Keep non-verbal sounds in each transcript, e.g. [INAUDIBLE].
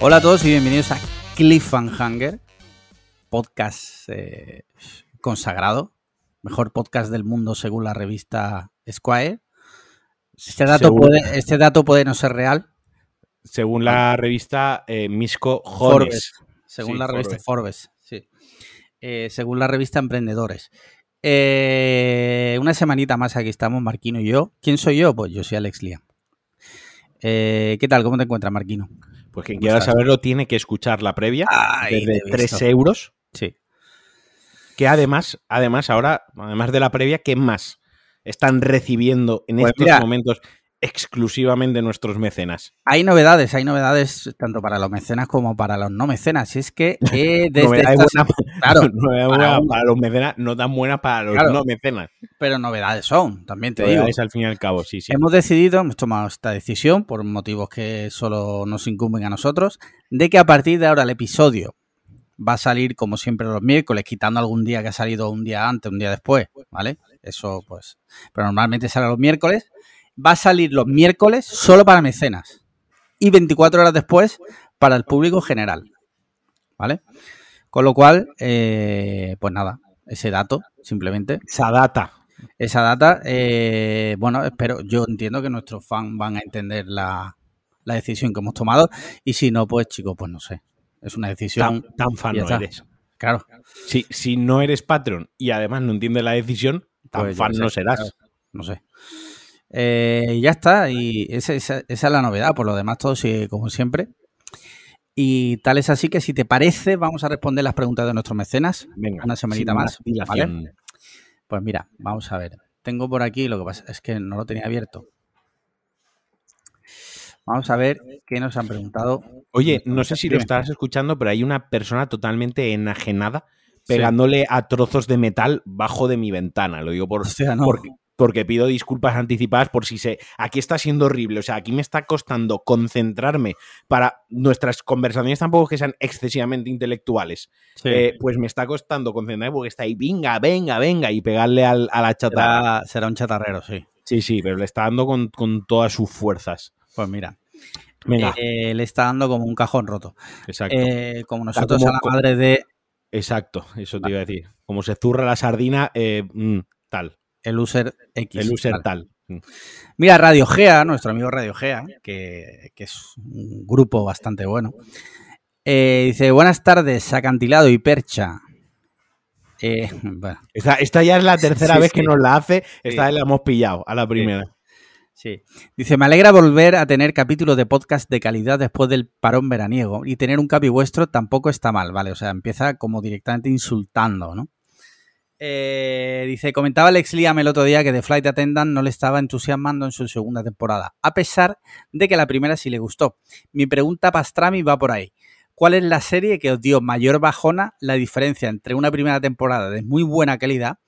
Hola a todos y bienvenidos a Cliffhanger, podcast eh, consagrado, mejor podcast del mundo según la revista Squire. Este dato, Según- puede, este dato puede no ser real, Según la revista eh, Misco Forbes, según Sí, la revista Forbes. Forbes, sí. Eh, según la revista Emprendedores. Una semanita más aquí estamos, Marquino y yo. ¿Quién soy yo? Pues yo soy Alex Liam. ¿Qué tal? ¿Cómo te encuentras, Marquino? Pues quien ¿Cómo quiera saberlo tiene que escuchar la previa Ay, desde te he 3 visto. euros. Sí. Que además, además, ahora, además de la previa, ¿qué más están recibiendo en Pues estos mira. momentos exclusivamente nuestros mecenas? Hay novedades, hay novedades tanto para los mecenas como para los no mecenas. Y es que [LAUGHS] eh, desde Novedades esta claro, [LAUGHS] novedades para los mecenas, no tan buenas para los Claro. no mecenas. pero novedades son, también te digo. Novedades al fin y al cabo, sí, sí. Hemos decidido, hemos tomado esta decisión por motivos que solo nos incumben a nosotros, de que a partir de ahora el episodio va a salir como siempre los miércoles, quitando algún día que ha salido un día antes, un día después, ¿vale? Eso pues, pero normalmente sale los miércoles. Va a salir los miércoles solo para mecenas y 24 horas después para el público general, ¿vale? Con lo cual, eh, pues nada, ese dato simplemente Esa data. esa data, eh, bueno, espero, yo entiendo que nuestros fans van a entender la, la decisión que hemos tomado y si no, pues chicos, pues no sé, es una decisión, Tan, tan fan no eres. claro, Si, si no eres Patreon y además no entiendes la decisión, tan Pues fan sé, no serás. claro. no sé. Eh, y ya está, y esa, esa- esa es la novedad, por lo demás todo sigue como siempre. Y tal es así que si te parece, vamos a responder las preguntas de nuestros mecenas. Venga, Una semanita más, dilación. Pues mira, vamos a ver. Tengo por aquí, lo que pasa es que no lo tenía abierto. Vamos a ver qué nos han preguntado. Oye, no sé si lo estarás escuchando, pero hay una persona totalmente enajenada Sí. pegándole a trozos de metal bajo de mi ventana. Lo digo por, Hostia, no. porque, porque pido disculpas anticipadas por si se. Aquí está siendo horrible. O sea, aquí me está costando concentrarme para nuestras conversaciones tampoco que sean excesivamente intelectuales. Sí. Eh, pues me está costando concentrarme porque está ahí, venga, venga, venga, y pegarle al- a la chatarra. será, será un chatarrero, sí. Sí, sí, pero le está dando con, con todas sus fuerzas. Pues mira, Venga, eh, le está dando como un cajón roto. exacto. Eh, como nosotros como- a la madre de Exacto, eso te iba a decir. Como se zurra la sardina, eh, mm, tal. El user X. El user tal. Mm. Mira, Radio Gea, nuestro amigo Radio Gea, que, que es un grupo bastante bueno. eh, dice, buenas tardes, acantilado y percha. Eh, [LAUGHS] bueno, Esta, esta ya es la tercera [LAUGHS] Sí, vez sí. que nos la hace. Esta Sí. vez la hemos pillado a la primera. Sí. Dice, me alegra volver a tener capítulos de podcast de calidad después del parón veraniego y tener un capi vuestro tampoco está mal, ¿vale? O sea, empieza como directamente insultando, ¿no? Eh, dice, comentaba Alex Liam el otro día que The Flight Attendant no le estaba entusiasmando en su segunda temporada, a pesar de que la primera sí le gustó. Mi pregunta Pastrami va por ahí. ¿Cuál es la serie que os dio mayor bajona la diferencia entre una primera temporada de muy buena calidad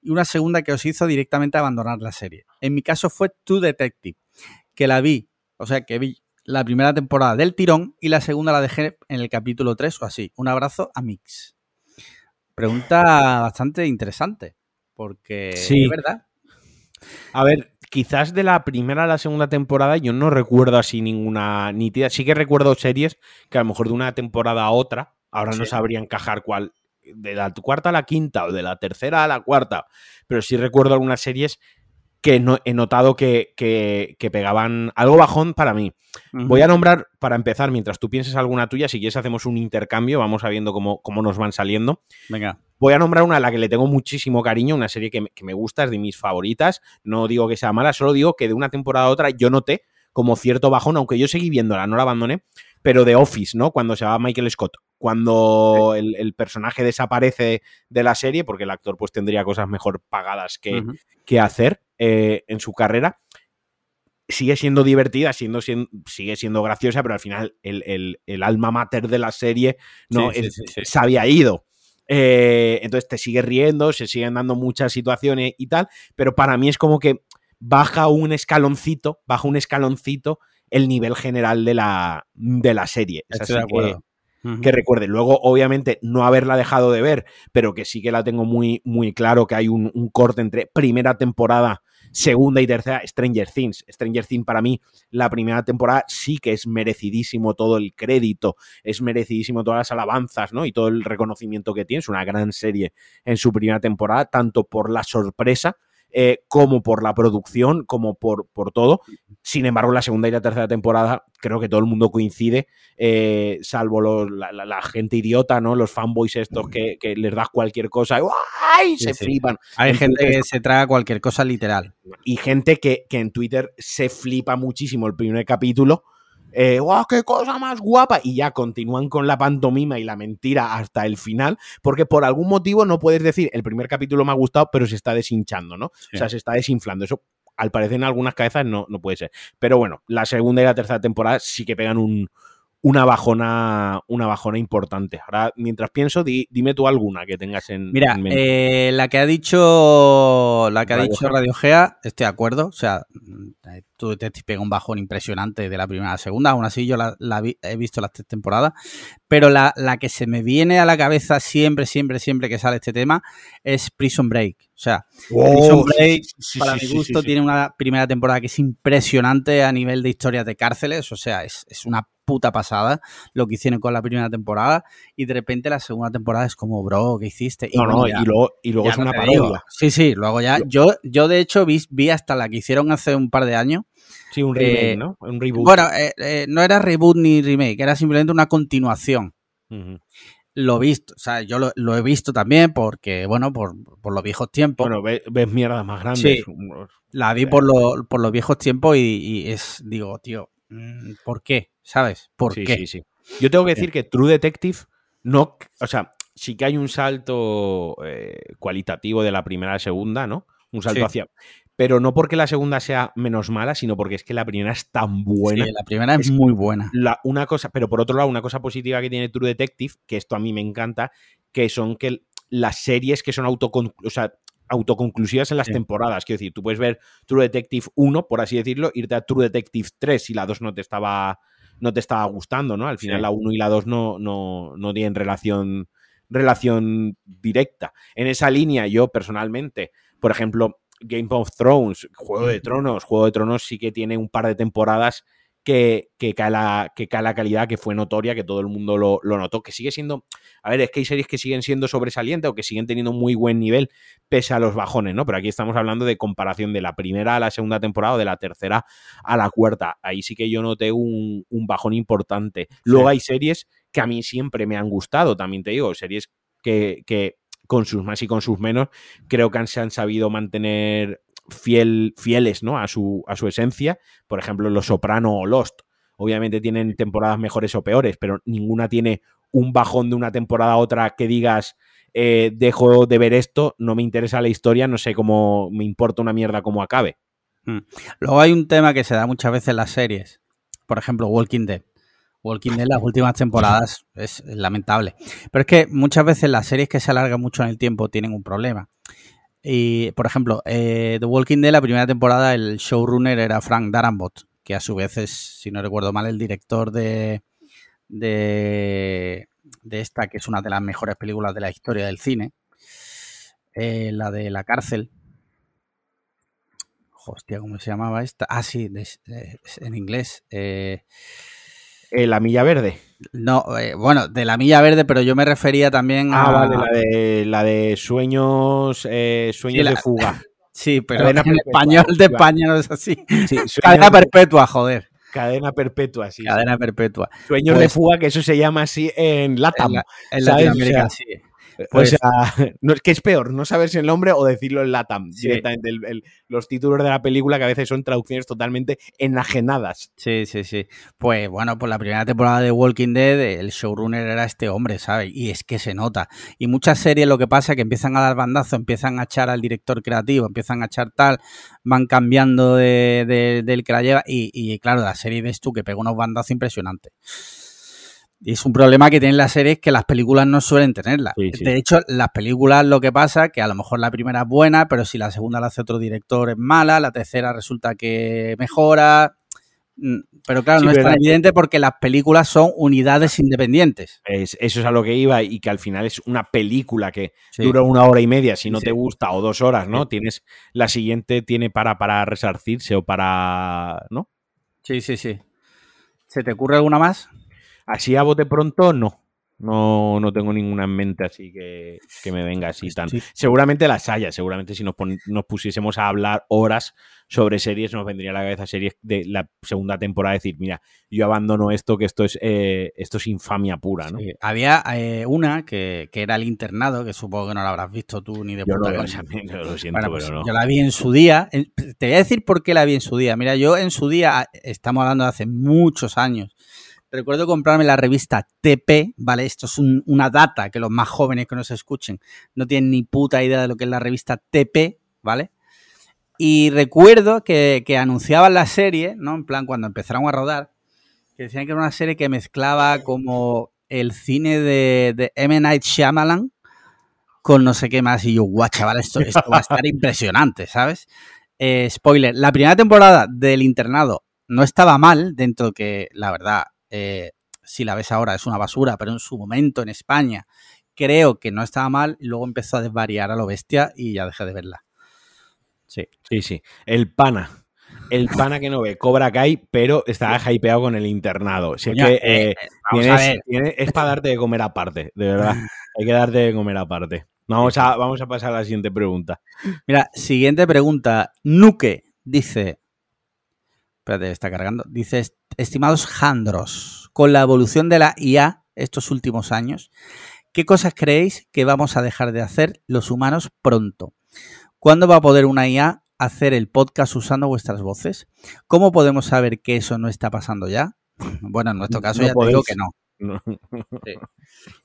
y una segunda que os hizo directamente abandonar la serie. En mi caso fue True Detective, que la vi, o sea, que vi la primera temporada del tirón y la segunda la dejé en el capítulo 3 o así. Un abrazo a Mix. Pregunta bastante interesante, porque Sí. es verdad. A ver, quizás de la primera a la segunda temporada yo no recuerdo así ninguna nítida. Sí que recuerdo series que a lo mejor de una temporada a otra, ahora no sabría encajar cuál, de la cuarta a la quinta o de la tercera a la cuarta, pero sí recuerdo algunas series que no, he notado que, que- que pegaban algo bajón para mí. Voy a nombrar, para empezar, mientras tú pienses alguna tuya, si quieres hacemos un intercambio, vamos a viendo cómo, cómo nos van saliendo. Venga. Voy a nombrar una a la que le tengo muchísimo cariño, una serie que me, que me gusta, es de mis favoritas. No digo que sea mala, solo digo que de una temporada a otra yo noté como cierto bajón, aunque yo seguí viéndola, no la abandoné, pero de Office, ¿no? Cuando se va Michael Scott, cuando el, el personaje desaparece de la serie, porque el actor pues tendría cosas mejor pagadas que, hacer eh, en su carrera. Sigue siendo divertida, siendo, sien- sigue siendo graciosa, pero al final el, el- el alma mater de la serie no Sí, sí, Es- sí, sí. se había ido. Eh, entonces te sigue riendo, se siguen dando muchas situaciones y tal, pero para mí es como que baja un escaloncito, baja un escaloncito el nivel general de la, de la serie. Es Estoy de así acuerdo. Que recuerde. Luego, obviamente, no haberla dejado de ver, pero que sí que la tengo muy, muy claro que hay un, un corte entre primera temporada segunda y tercera, Stranger Things. Stranger Things para mí, la primera temporada sí que es merecidísimo todo el crédito, es merecidísimo todas las alabanzas, ¿no? Y todo el reconocimiento que tiene. Es una gran serie en su primera temporada, tanto por la sorpresa eh, como por la producción, como por, por todo. Sin embargo, la segunda y la tercera temporada creo que todo el mundo coincide, eh, salvo los, la, gente idiota, ¿no? Los fanboys estos que, les das cualquier cosa y se flipan. Hay gente que se traga cualquier cosa literal. Y gente que, que en Twitter se flipa muchísimo el primer capítulo eh, qué cosa más guapa! Y ya continúan con la pantomima y la mentira hasta el final, porque por algún motivo no puedes decir el primer capítulo me ha gustado, pero se está deshinchando, ¿no? O sea, se está desinflando. Eso, al parecer, en algunas cabezas no, no puede ser. Pero bueno, la segunda y la tercera temporada sí que pegan un, una bajona, una bajona importante. Ahora, mientras pienso, dime tú alguna que tengas en, Mira, eh, la que ha dicho la que ha dicho Radio Gea, estoy de acuerdo. O sea, tú te pega un bajón impresionante de la primera a la segunda. Aún así, yo la, he visto las tres temporadas. Pero la, que se me viene a la cabeza siempre, siempre, siempre que sale este tema es Prison Break. O sea, oh, Prison Break, para mi gusto, tiene una primera temporada que es impresionante a nivel de historias de cárceles. O sea, es, es una puta pasada lo que hicieron con la primera temporada y de repente la segunda temporada es como, bro, ¿qué hiciste? Y, no, y luego, y luego es una parodia. Sí, sí, luego ya, yo, yo de hecho vi, vi hasta la que hicieron hace un par de años. Sí, un remake, eh, ¿no? Un reboot. Bueno, eh, eh, no era reboot ni remake, era simplemente una continuación. Lo he visto, o sea, yo lo, he visto también porque, bueno, por, los viejos tiempos. Bueno, ves, ves mierdas más grandes. la vi por, por los viejos tiempos y, y es, digo, tío, ¿por qué? ¿sabes? ¿Por qué? Sí, sí. Yo tengo que decir que True Detective no, o sea, sí que hay un salto eh, cualitativo de la primera a la segunda, ¿no? Un salto hacia... Pero no porque la segunda sea menos mala, sino porque es que la primera es tan buena. Sí, la primera es, muy buena. La, una cosa, pero por otro lado, una cosa positiva que tiene True Detective, que esto a mí me encanta, que son que las series que son o sea, autoconclusivas en las temporadas. Quiero decir, tú puedes ver True Detective 1, por así decirlo, irte a True Detective 3 si la 2 no te estaba no te estaba gustando, ¿no? Al final la 1 y la 2 no, no, no tienen relación, relación directa. En esa línea, yo personalmente, por ejemplo, Game of Thrones, Juego de Tronos, Juego de Tronos sí que tiene un par de temporadas que, que, cae, la, que cae la calidad, que fue notoria, que todo el mundo lo, notó, que sigue siendo, a ver, es que hay series que siguen siendo sobresalientes o que siguen teniendo muy buen nivel pese a los bajones, ¿no? Pero aquí estamos hablando de comparación de la primera a la segunda temporada o de la tercera a la cuarta. Ahí sí que yo noté un, bajón importante. Luego hay series que a mí siempre me han gustado, también te digo, series que, que con sus más y con sus menos, creo que se han sabido mantener fiel, fieles ¿no? a, su, a su esencia. Por ejemplo, Los Soprano o Lost. Obviamente tienen temporadas mejores o peores, pero ninguna tiene un bajón de una temporada a otra que digas, eh, dejo de ver esto, no me interesa la historia, no sé cómo me importa una mierda cómo acabe. Hmm. Luego hay un tema que se da muchas veces en las series. Por ejemplo, Walking Dead. Walking Dead las últimas temporadas es lamentable. Pero es que muchas veces las series que se alargan mucho en el tiempo tienen un problema. Y, por ejemplo, eh, The Walking Dead, la primera temporada, el showrunner era Frank Darabont, que a su vez es, si no recuerdo mal, el director de, de, esta, que es una de las mejores películas de la historia del cine, eh, la de la cárcel. Hostia, ¿cómo se llamaba esta? Ah, sí, en inglés. Eh, la Milla Verde. No, eh, bueno, de la Milla Verde, pero yo me refería también ah, a. vale, la de, la de sueños, eh, sueños de fuga. [LAUGHS] Sí, pero en español de España no es así. [LAUGHS] Cadena perpetua, joder. Cadena perpetua, sí. Cadena perpetua. Sueños de pues fuga, que eso se llama así en Latam. En, Latinoamérica, sí. Pues, [LAUGHS] no, es que es peor no saberse el nombre o decirlo en LATAM directamente. los títulos de la película que a veces son traducciones totalmente enajenadas. Sí, sí, sí. Pues bueno, por la primera temporada de Walking Dead, el showrunner era este hombre, ¿sabes? Y es que se nota. Y muchas series lo que pasa es que empiezan a dar bandazo, empiezan a echar al director creativo, empiezan a echar tal, van cambiando de, del que la lleva. Y, y claro, la serie ves tú que pega unos bandazos impresionantes. Y es un problema que tienen las series que las películas no suelen tenerla. De hecho, las películas lo que pasa que a lo mejor la primera es buena, pero si la segunda la hace otro director es mala, la tercera resulta que mejora. Mm, pero claro, no es tan evidente porque las películas son unidades independientes. eso es a lo que iba y que al final es una película que dura una hora y media si no te gusta o dos horas, ¿no? Tienes la siguiente tiene para, para resarcirse o para, ¿no? Sí, sí, sí. ¿Se te ocurre alguna más? Así a bote pronto, no. No, no tengo ninguna en mente así que, me venga así tan. Seguramente las haya, seguramente si nos, nos, pusiésemos a hablar horas sobre series, nos vendría a la cabeza series de la segunda temporada decir, mira, yo abandono esto, que esto es eh, esto es infamia pura, ¿no? Había eh, una que, era el internado, que supongo que no la habrás visto tú ni de yo no, lo siento, pues no. Yo la vi en su día. Te voy a decir por qué la vi en su día. Mira, yo en su día, estamos hablando de hace muchos años Recuerdo comprarme la revista TP, ¿vale? Esto es una data que los más jóvenes que nos escuchen no tienen ni puta idea de lo que es la revista TP, ¿vale? Y recuerdo que, anunciaban la serie, ¿no? En plan, cuando empezaron a rodar, que decían que era una serie que mezclaba como el cine de, de M. Night Shyamalan con no sé qué más. Y yo, guau, chaval, esto, esto va a estar [LAUGHS] impresionante, ¿sabes? Eh, spoiler, la primera temporada del internado no estaba mal, dentro que, la verdad, eh, si la ves ahora es una basura, pero en su momento en España creo que no estaba mal, luego empezó a desvariar a lo bestia y ya dejé de verla. Sí. Sí, sí. El pana. El pana que no ve Cobra Kai, pero está hypeado con el internado. que, eh, eh, es para darte de comer aparte, de verdad. [LAUGHS] Hay que darte de comer aparte. Vamos a, vamos a pasar a la siguiente pregunta. Mira, siguiente pregunta. Nuke dice: espérate, está cargando. Dice, estimados Jandros, con la evolución de la IA estos últimos años, ¿qué cosas creéis que vamos a dejar de hacer los humanos pronto? ¿Cuándo va a poder una IA hacer el podcast usando vuestras voces? ¿Cómo podemos saber que eso no está pasando ya? [LAUGHS] Bueno, en nuestro caso ya te digo que no.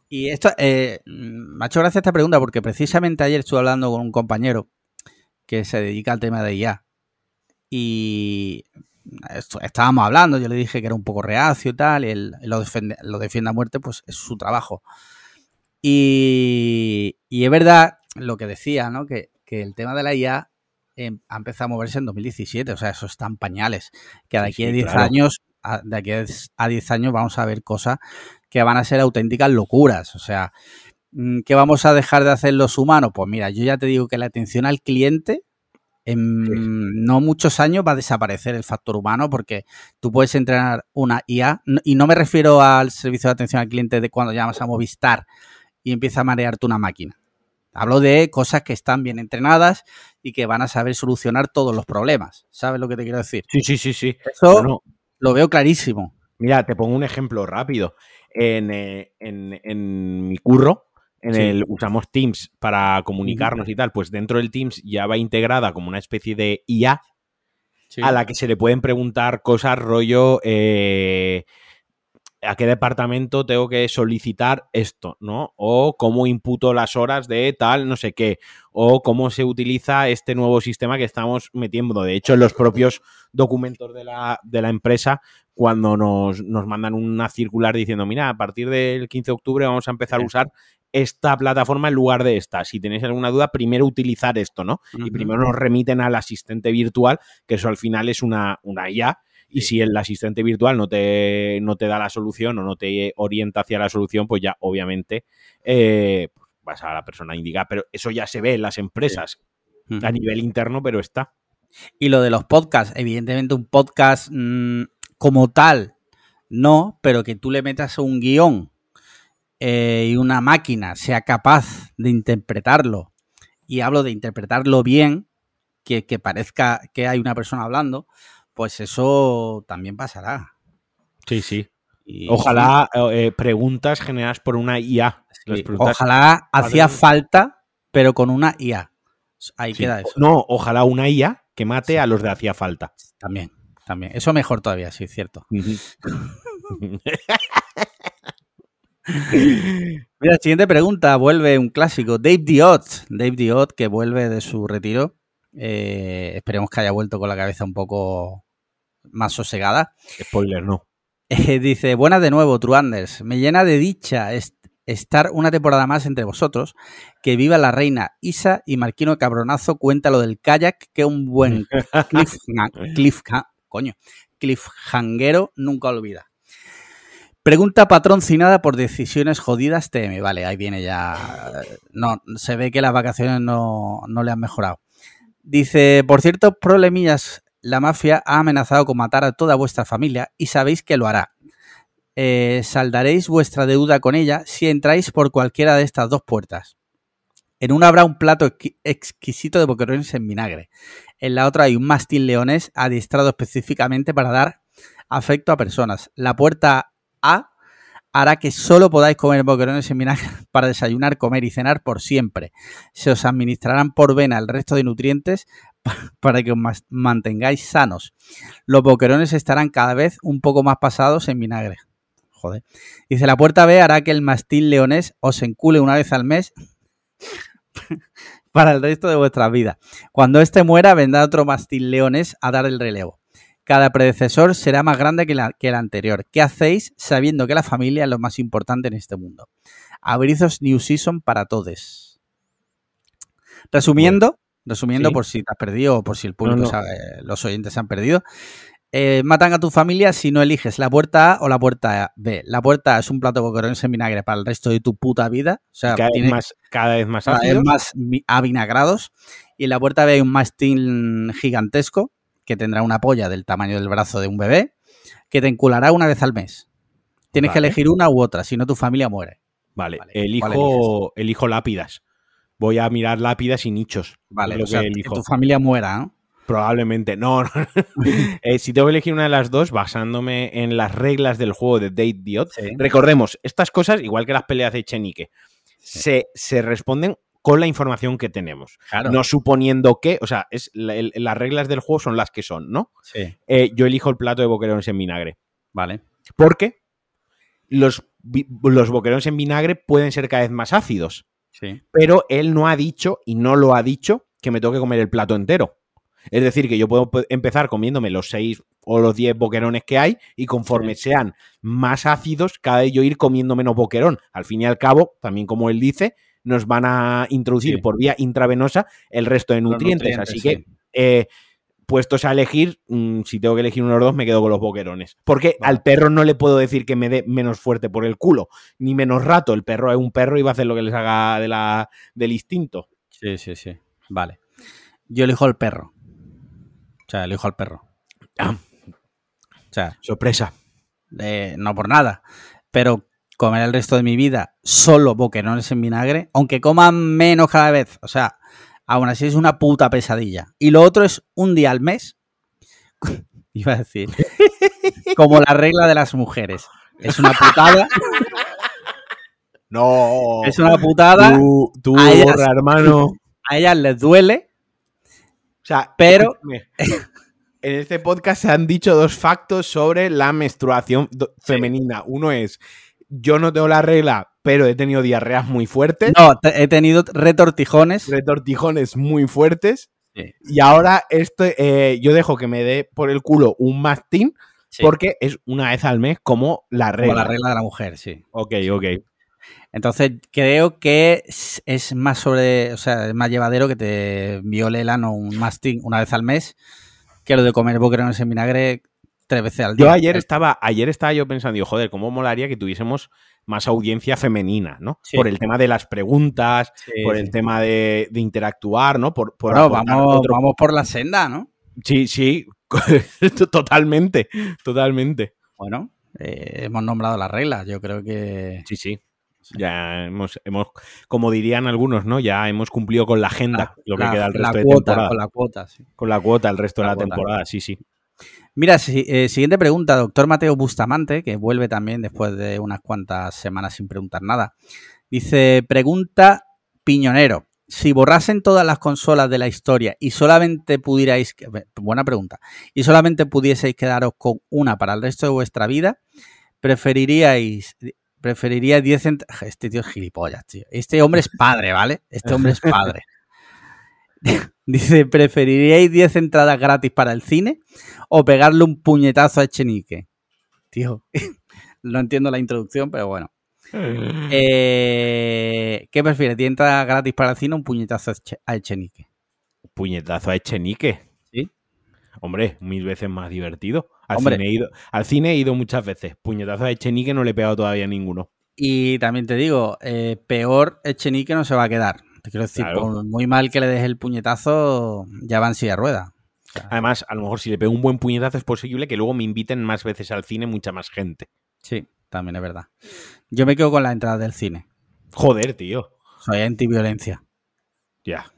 Y esto, eh, me ha hecho gracia esta pregunta porque precisamente ayer estuve hablando con un compañero que se dedica al tema de IA. Y estábamos hablando, yo le dije que era un poco reacio y tal, y él, lo, defiende, lo defiende a muerte, pues es su trabajo. Y, es verdad lo que decía, ¿no? Que, el tema de la IA em, ha empezado a moverse en 2017, o sea, eso están pañales. Que de aquí a 10 años, de aquí a 10 años vamos a ver cosas que van a ser auténticas locuras. O sea, mm, ¿qué vamos a dejar de hacer los humanos? Pues mira, yo ya te digo que la atención al cliente en no muchos años va a desaparecer el factor humano porque tú puedes entrenar una IA y no me refiero al servicio de atención al cliente de cuando llamas a Movistar y empieza a marearte una máquina. Hablo de cosas que están bien entrenadas y que van a saber solucionar todos los problemas. ¿Sabes lo que te quiero decir? Sí, sí, sí, sí. Eso lo veo clarísimo. Mira, te pongo un ejemplo rápido. En, eh, en mi curro, en el usamos Teams para comunicarnos y tal, pues dentro del Teams ya va integrada como una especie de IA a la que se le pueden preguntar cosas rollo eh, a qué departamento tengo que solicitar esto, ¿no? O cómo imputo las horas de tal, no sé qué, o cómo se utiliza este nuevo sistema que estamos metiendo. De hecho, en los propios documentos de la, de la empresa, cuando nos, nos, mandan una circular diciendo, mira, a partir del 15 de octubre vamos a empezar a usar esta plataforma en lugar de esta. Si tenéis alguna duda, primero utilizar esto, ¿no? Y primero nos remiten al asistente virtual, que eso al final es una, una IA. Y si el asistente virtual no te, no te da la solución o no te orienta hacia la solución, pues ya obviamente eh, vas a la persona indicada. Pero eso ya se ve en las empresas a nivel interno, pero está. Y lo de los podcasts, evidentemente un podcast mm, como tal, no, pero que tú le metas un guion eh, y una máquina sea capaz de interpretarlo, y hablo de interpretarlo bien, que, parezca que hay una persona hablando, pues eso también pasará. Sí, sí. ojalá eh, preguntas generadas por una IA. ojalá hacía falta, pero con una IA. Ahí queda eso. No, ojalá una IA que mate a los de hacía falta. También, también. Eso mejor todavía, sí, cierto. [LAUGHS] [LAUGHS] Mira, siguiente pregunta, vuelve un clásico. Dave Diot, Dave Diot que vuelve de su retiro. Eh, esperemos que haya vuelto con la cabeza un poco más sosegada. Spoiler, no. [LAUGHS] Eh, dice, buenas de nuevo, Truanders. Me llena de dicha estar una temporada más entre vosotros. Que viva la reina Isa y Marquino Cabronazo cuenta lo del kayak, que un buen [LAUGHS] cliff, cliff, coño, cliffhangero nunca olvida. Pregunta patrocinada por decisiones jodidas TM. Vale, ahí viene ya. No, se ve que las vacaciones no, no le han mejorado. Dice, por cierto, problemillas, la mafia ha amenazado con matar a toda vuestra familia y sabéis que lo hará. Eh, saldaréis vuestra deuda con ella si entráis por cualquiera de estas dos puertas. En una habrá un plato exqui- exquisito de boquerones en vinagre. En la otra hay un mastín leonés adiestrado específicamente para dar afecto a personas. La puerta A hará que solo podáis comer boquerones en vinagre [LAUGHS] para desayunar, comer y cenar por siempre. Se os administrarán por vena el resto de nutrientes pa- [LAUGHS] para que os mantengáis sanos. Los boquerones estarán cada vez un poco más pasados en vinagre. Joder. Dice, la puerta B hará que el mastín leonés os encule una vez al mes [LAUGHS] para el resto de vuestra vida. Cuando éste muera, vendrá otro mastín leonés a dar el relevo. Cada predecesor será más grande que, la- que el anterior. ¿Qué hacéis sabiendo que la familia es lo más importante en este mundo? Abrizos New Season para todos. Resumiendo, resumiendo Sí. por si te has perdido o por si el público, No, no. sabe, los oyentes se han perdido. Eh, matan a tu familia si no eliges la puerta A o la puerta B. La puerta A es un plato de boquerones en vinagre para el resto de tu puta vida. O sea, Cada vez más, cada vez más cada vez ácidos. más vi- avinagrados. Y en la puerta B hay un mastín gigantesco que tendrá una polla del tamaño del brazo de un bebé que te enculará una vez al mes. Tienes que elegir una u otra, si no tu familia muere. Vale, Vale, ¿cuál elijo, elijo lápidas. Voy a mirar lápidas y nichos. Vale, lo o sea, que que elijo. tu familia muera, ¿no? Probablemente. No, no. [LAUGHS] Eh, si tengo que elegir una de las dos, basándome en las reglas del juego de Date Odd, Sí. recordemos, estas cosas, igual que las peleas de Echenique, se, se responden con la información que tenemos. Claro. No suponiendo que, o sea, es la- el- las reglas del juego son las que son, ¿no? Sí. Eh, yo elijo el plato de boquerones en vinagre. Vale. Porque los, los boquerones en vinagre pueden ser cada vez más ácidos. Sí. pero él no ha dicho y no lo ha dicho que me tengo que comer el plato entero. Es decir, que yo puedo pe- empezar comiéndome los 6 o los 10 boquerones que hay y conforme sean más ácidos, cada vez yo ir comiendo menos boquerón. Al fin y al cabo, también como él dice, nos van a introducir Sí. por vía intravenosa el resto de nutrientes. Así que, eh, puestos a elegir, mm, si tengo que elegir uno los dos, me quedo con los boquerones. Porque Vale. al perro no le puedo decir que me dé menos fuerte por el culo, ni menos rato. El perro es un perro y va a hacer lo que les haga de la, del instinto. Sí, sí, sí. Vale. Yo elijo el perro. O sea, elijo al perro. Ah. O sea, Sorpresa. eh, no por nada. Pero comer el resto de mi vida solo boquerones en vinagre, aunque coman menos cada vez. O sea, aún así es una puta pesadilla. Y lo otro es un día al mes. [LAUGHS] Iba a decir. [LAUGHS] Como la regla de las mujeres. Es una putada. No. Es una putada. Tú, tú a ellas- borra, hermano. A ellas les duele. O sea, Pero- en este podcast se han dicho dos factos sobre la menstruación femenina. Uno es, yo no tengo la regla, pero he tenido diarreas muy fuertes, No, he tenido retortijones. retortijones muy fuertes. Sí. Y ahora esto, eh, yo dejo que me dé por el culo un mastín Sí, porque es una vez al mes como la como regla. la regla de la mujer, sí. Ok, ok. Entonces creo que es, es más sobre, o sea, es más llevadero que te viole el ano un mastín una vez al mes que lo de comer boquerones en vinagre tres veces al día. Yo ayer estaba, ayer estaba yo pensando, digo, joder, cómo molaría que tuviésemos más audiencia femenina, ¿no? Sí. Por el tema de las preguntas, Sí, por sí. el tema de, de interactuar, ¿no? Por, por vamos, otro- vamos por la senda, ¿no? Sí, sí, [LAUGHS] totalmente, totalmente. Bueno, eh, hemos nombrado las reglas, yo creo que... Sí, sí. Ya hemos, hemos, como dirían algunos, ¿no? Ya hemos cumplido con la agenda, lo que la- queda el la resto de cuota, temporada. Con la cuota, sí. Con la cuota, el resto La de la cuota. temporada, sí, sí. Mira, si- eh, siguiente pregunta, doctor Mateo Bustamante, que vuelve también después de unas cuantas semanas sin preguntar nada. Dice, pregunta Piñonero, si borrasen todas las consolas de la historia y solamente pudierais, buena pregunta, y solamente pudieseis quedaros con una para el resto de vuestra vida, preferiríais, preferiríais 10 cent- [LAUGHS] Este tío es gilipollas, tío. Este hombre es padre, ¿vale? Este hombre es padre. [LAUGHS] [LAUGHS] Dice, ¿preferiríais 10 entradas gratis para el cine o pegarle un puñetazo a Echenique? Tío, [LAUGHS] no entiendo la introducción, pero bueno. Eh, ¿Qué prefieres? ¿10 entradas gratis para el cine o un puñetazo a Eche- a Echenique? Puñetazo a Echenique. ¿Sí? Hombre, mil veces más divertido. Al, Hombre. Cine, he ido, al cine he ido muchas veces. Puñetazo de Echenique no le he pegado todavía a ninguno. Y también te digo, eh, peor Echenique no se va a quedar. Te quiero decir, Claro. por muy mal que le des el puñetazo, ya va en silla rueda. Además, a lo mejor si le pego un buen puñetazo es posible que luego me inviten más veces al cine mucha más gente. Sí, también es verdad. Yo me quedo con la entrada del cine. Joder, tío. Soy antiviolencia. Ya.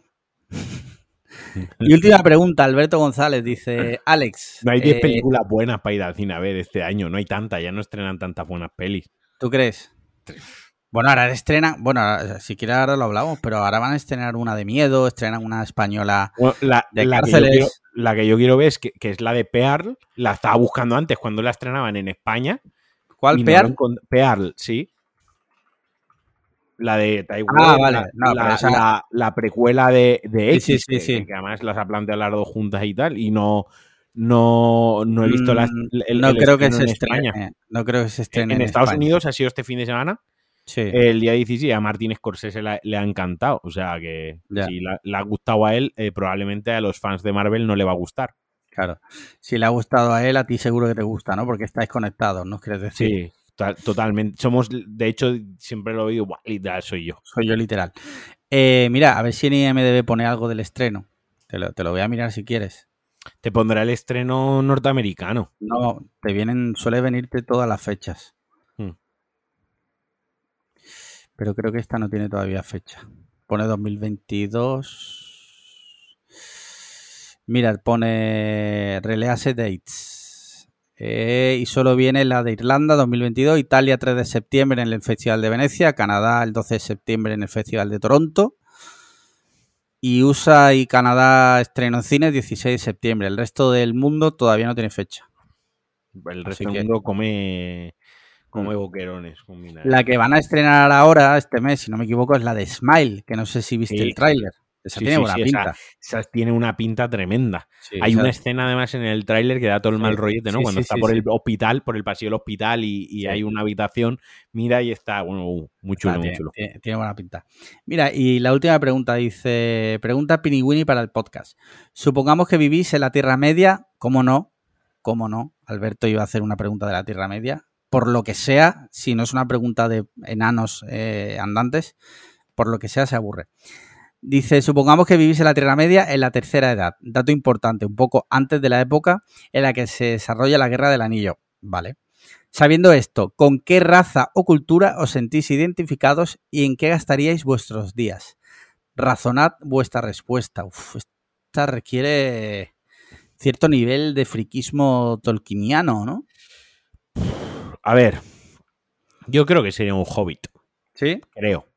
Y última pregunta, Alberto González dice, [LAUGHS] Alex, No hay 10 eh, películas buenas para ir al cine a ver este año. No hay tantas, ya no estrenan tantas buenas pelis. ¿tú crees? Bueno, ahora estrenan, bueno, si quieres ahora lo hablamos, pero ahora van a estrenar una de miedo, estrenan una española. Bueno, la, De la que yo quiero, la que yo quiero ver es que, que es la de Pearl. La estaba buscando antes cuando la estrenaban en España. ¿Cuál encont- Pearl, sí. La de Taiwán. Ah, vale. La, No, la- pero esa- la- la precuela de, de Sí, X, sí, sí, que, sí. que además las ha planteado las dos juntas y tal. Y no, no, no he visto las- Mm, el, no el creo que se estrene. No creo que se En, estrene en en, Estados España. Unidos ha sido este fin de semana. Sí. El día 16 a Martin Scorsese le ha encantado. O sea que Ya. si la- le ha gustado a él, eh, probablemente a los fans de Marvel no le va a gustar. Claro. Si le ha gustado a él, a ti seguro que te gusta, ¿no? Porque estáis conectados, ¿no? Quieres decir. Sí, to- totalmente. Somos, de hecho, siempre lo digo, "Buah, literal soy yo. Soy yo literal. Eh, mira, a ver si en IMDB pone algo del estreno. Te lo, te lo voy a mirar si quieres. Te pondrá el estreno norteamericano. No, te vienen, suele venirte todas las fechas. Hmm. Pero creo que esta no tiene todavía fecha. Pone 2022. Mira, pone Release Dates. Eh, y solo viene la de Irlanda 2022, Italia 3 de septiembre en el Festival de Venecia, Canadá el 12 de septiembre en el Festival de Toronto. Y USA y Canadá estreno en cines 16 de septiembre. El resto del mundo todavía no tiene fecha. El Así resto del que- mundo come, come Mm. boquerones. La que van a estrenar ahora, este mes, si no me equivoco, es la de Smile, que no sé si viste Sí. el tráiler. Esa Sí, tiene sí, buena sí, pinta. Esa tiene una pinta tremenda. Hay esa- una escena además en el tráiler que da todo el mal rollete, ¿no? Cuando está por el hospital, por el pasillo del hospital y, hay una habitación, mira y está, bueno, uh, muy chulo, Ah, muy tiene, chulo. tiene- tiene buena pinta. Mira, y la última pregunta dice, pregunta Piniwini para el podcast. Supongamos que vivís en la Tierra Media, ¿cómo no? ¿Cómo no? Alberto iba a hacer una pregunta de la Tierra Media. Por lo que sea, si no es una pregunta de enanos eh, andantes, por lo que sea se aburre. Dice, supongamos que vivís en la Tierra Media en la tercera edad. Dato importante, un poco antes de la época en la que se desarrolla la Guerra del Anillo. Vale. Sabiendo esto, ¿con qué raza o cultura os sentís identificados y en qué gastaríais vuestros días? Razonad vuestra respuesta. Uf, esta requiere cierto nivel de friquismo tolkieniano, ¿no? A ver, yo creo que sería un hobbit, Sí. creo.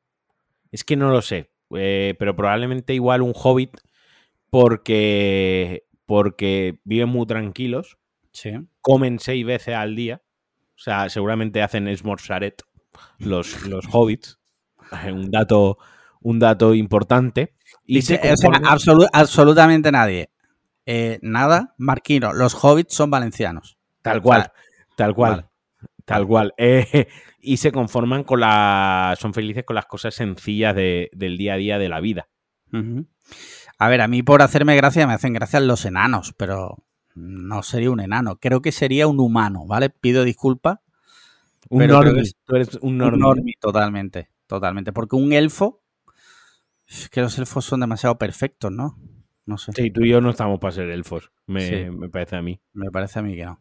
Es que no lo sé, eh, pero probablemente igual un hobbit porque, porque viven muy tranquilos, Sí. comen seis veces al día, o sea, seguramente hacen esmorzaret los, los [LAUGHS] hobbits, Eh, un dato, un dato importante. Y Dice, se o sea, absolu- absolutamente nadie. Eh, nada, Marquino, los hobbits son valencianos. Tal cual, O sea, tal cual, vale. Tal cual. [LAUGHS] Eh, y se conforman con la. Son felices con las cosas sencillas de- del día a día de la vida. A ver, a mí por hacerme gracia me hacen gracia los enanos, pero no sería un enano. Creo que sería un humano, ¿vale? Pido disculpas. Un normie, Tú eres un Un normie. normie, totalmente, totalmente. Porque un elfo, es que los elfos son demasiado perfectos, ¿no? No sé, Sí, tú y yo no estamos para ser elfos, me, Sí. me parece a mí. me parece a mí que no.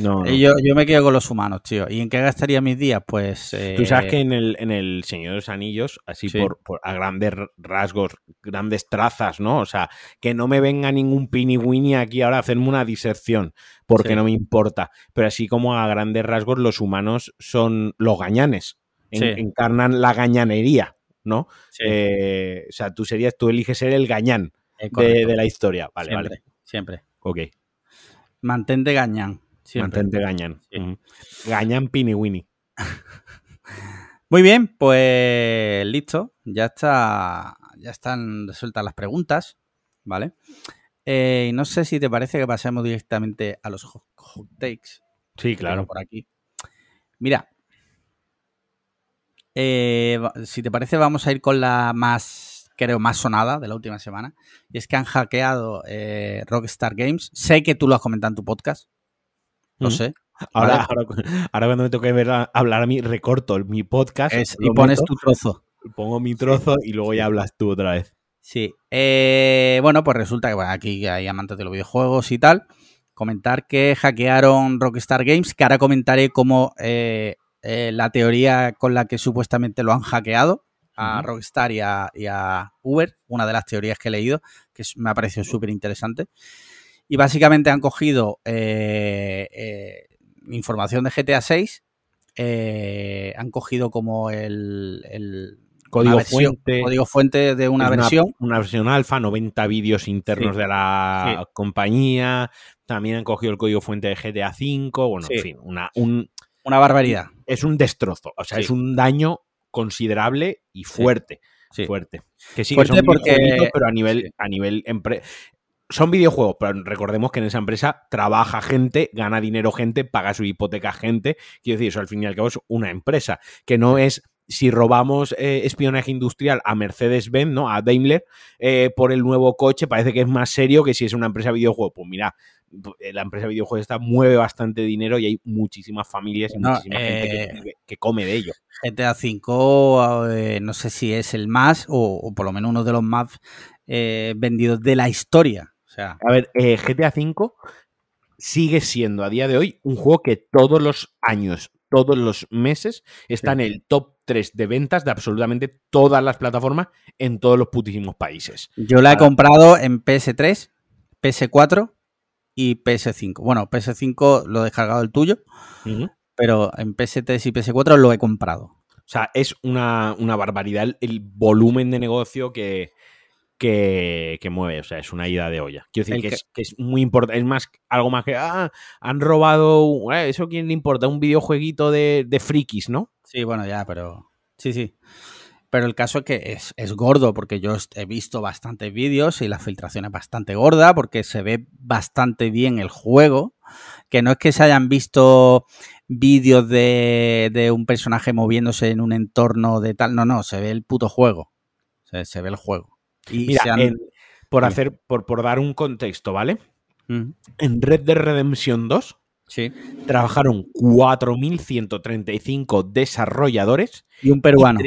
No, no. Eh, Yo, yo me quedo con los humanos, tío. ¿Y en qué gastaría mis días? Pues... Tú sabes eh, que en el, en el Señor de los Anillos, así Sí. por, por- a grandes rasgos, grandes trazas, ¿no? O sea, que no me venga ningún pini winnie aquí ahora a hacerme una disección, porque Sí. no me importa. Pero así como a grandes rasgos, los humanos son los gañanes. En- Sí. Encarnan la gañanería, ¿no? Eh, o sea, tú serías, tú eliges ser el gañán eh, de, de la historia. Vale, siempre, vale. siempre. Ok. Mantente gañán. Siempre. Mantente. Sí. Ujú. Gañán pini winnie. [LAUGHS] Muy bien, pues listo. Ya está. Ya están resueltas las preguntas. ¿Vale? Eh, no sé si te parece que pasemos directamente a los hot, hot takes. Sí, claro. Por aquí. Mira. Eh, si te parece, vamos a ir con la más creo, más sonada de la última semana. Y es que han hackeado eh, Rockstar Games. Sé que tú lo has comentado en tu podcast. Lo sé. Ahora, ahora, ahora, cuando me toque ver hablar a mí, recorto mi podcast. y pones tu trozo. Pongo mi trozo y luego ya hablas tú otra vez. Sí. Eh, bueno, pues resulta que bueno, aquí hay amantes de los videojuegos y tal. Comentar que hackearon Rockstar Games, que ahora comentaré cómo eh, eh, la teoría con la que supuestamente lo han hackeado a Rockstar y a, Uber, una de las teorías que he leído, que me ha parecido súper interesante. Y básicamente han cogido información de GTA 6, han cogido como el código fuente. Código fuente de una, versión. Una versión alfa, 90 vídeos internos de la compañía. También han cogido el código fuente de GTA V. Bueno, en fin, una, una barbaridad. Es un destrozo. O sea, es un daño considerable y fuerte. Fuerte. Que sí, fuerte porque... pero a nivel, a nivel son videojuegos, pero recordemos que en esa empresa trabaja gente, gana dinero gente, paga su hipoteca gente. Quiero decir, eso al fin y al cabo es una empresa, que no es si robamos eh, espionaje industrial a Mercedes-Benz, ¿no? A Daimler, eh, por el nuevo coche, parece que es más serio que si es una empresa de videojuegos. Pues mira, eh, la empresa de videojuegos esta mueve bastante dinero y hay muchísimas familias y muchísima gente que, come de ello. GTA V, no sé si es el más o, por lo menos uno de los más vendidos de la historia. Sea, a ver, GTA V sigue siendo a día de hoy un juego que todos los años todos los meses. Está en el top 3 de ventas de absolutamente todas las plataformas en todos los putísimos países. Yo la he comprado en PS3, PS4 y PS5. Bueno, PS5 lo he descargado el tuyo, pero en PS3 y PS4 lo he comprado. O sea, es una, una barbaridad el volumen de negocio que, que, mueve, o sea, es una ida de olla. Quiero decir que, es, muy importante, es más algo más que, ah, han robado, eh, eso quién le importa, un videojueguito de, de frikis, ¿no? Sí, bueno, ya, pero sí, sí. Pero el caso es que es, gordo, porque yo he visto bastantes vídeos y la filtración es bastante gorda, porque se ve bastante bien el juego. Que no es que se hayan visto vídeos de, de un personaje moviéndose en un entorno de tal, no, no, se ve el puto juego. se ve el juego. Mira, por hacer, por, por, dar un contexto, ¿vale? En Red Dead Redemption 2 sí. trabajaron 4.135 desarrolladores. Y un peruano.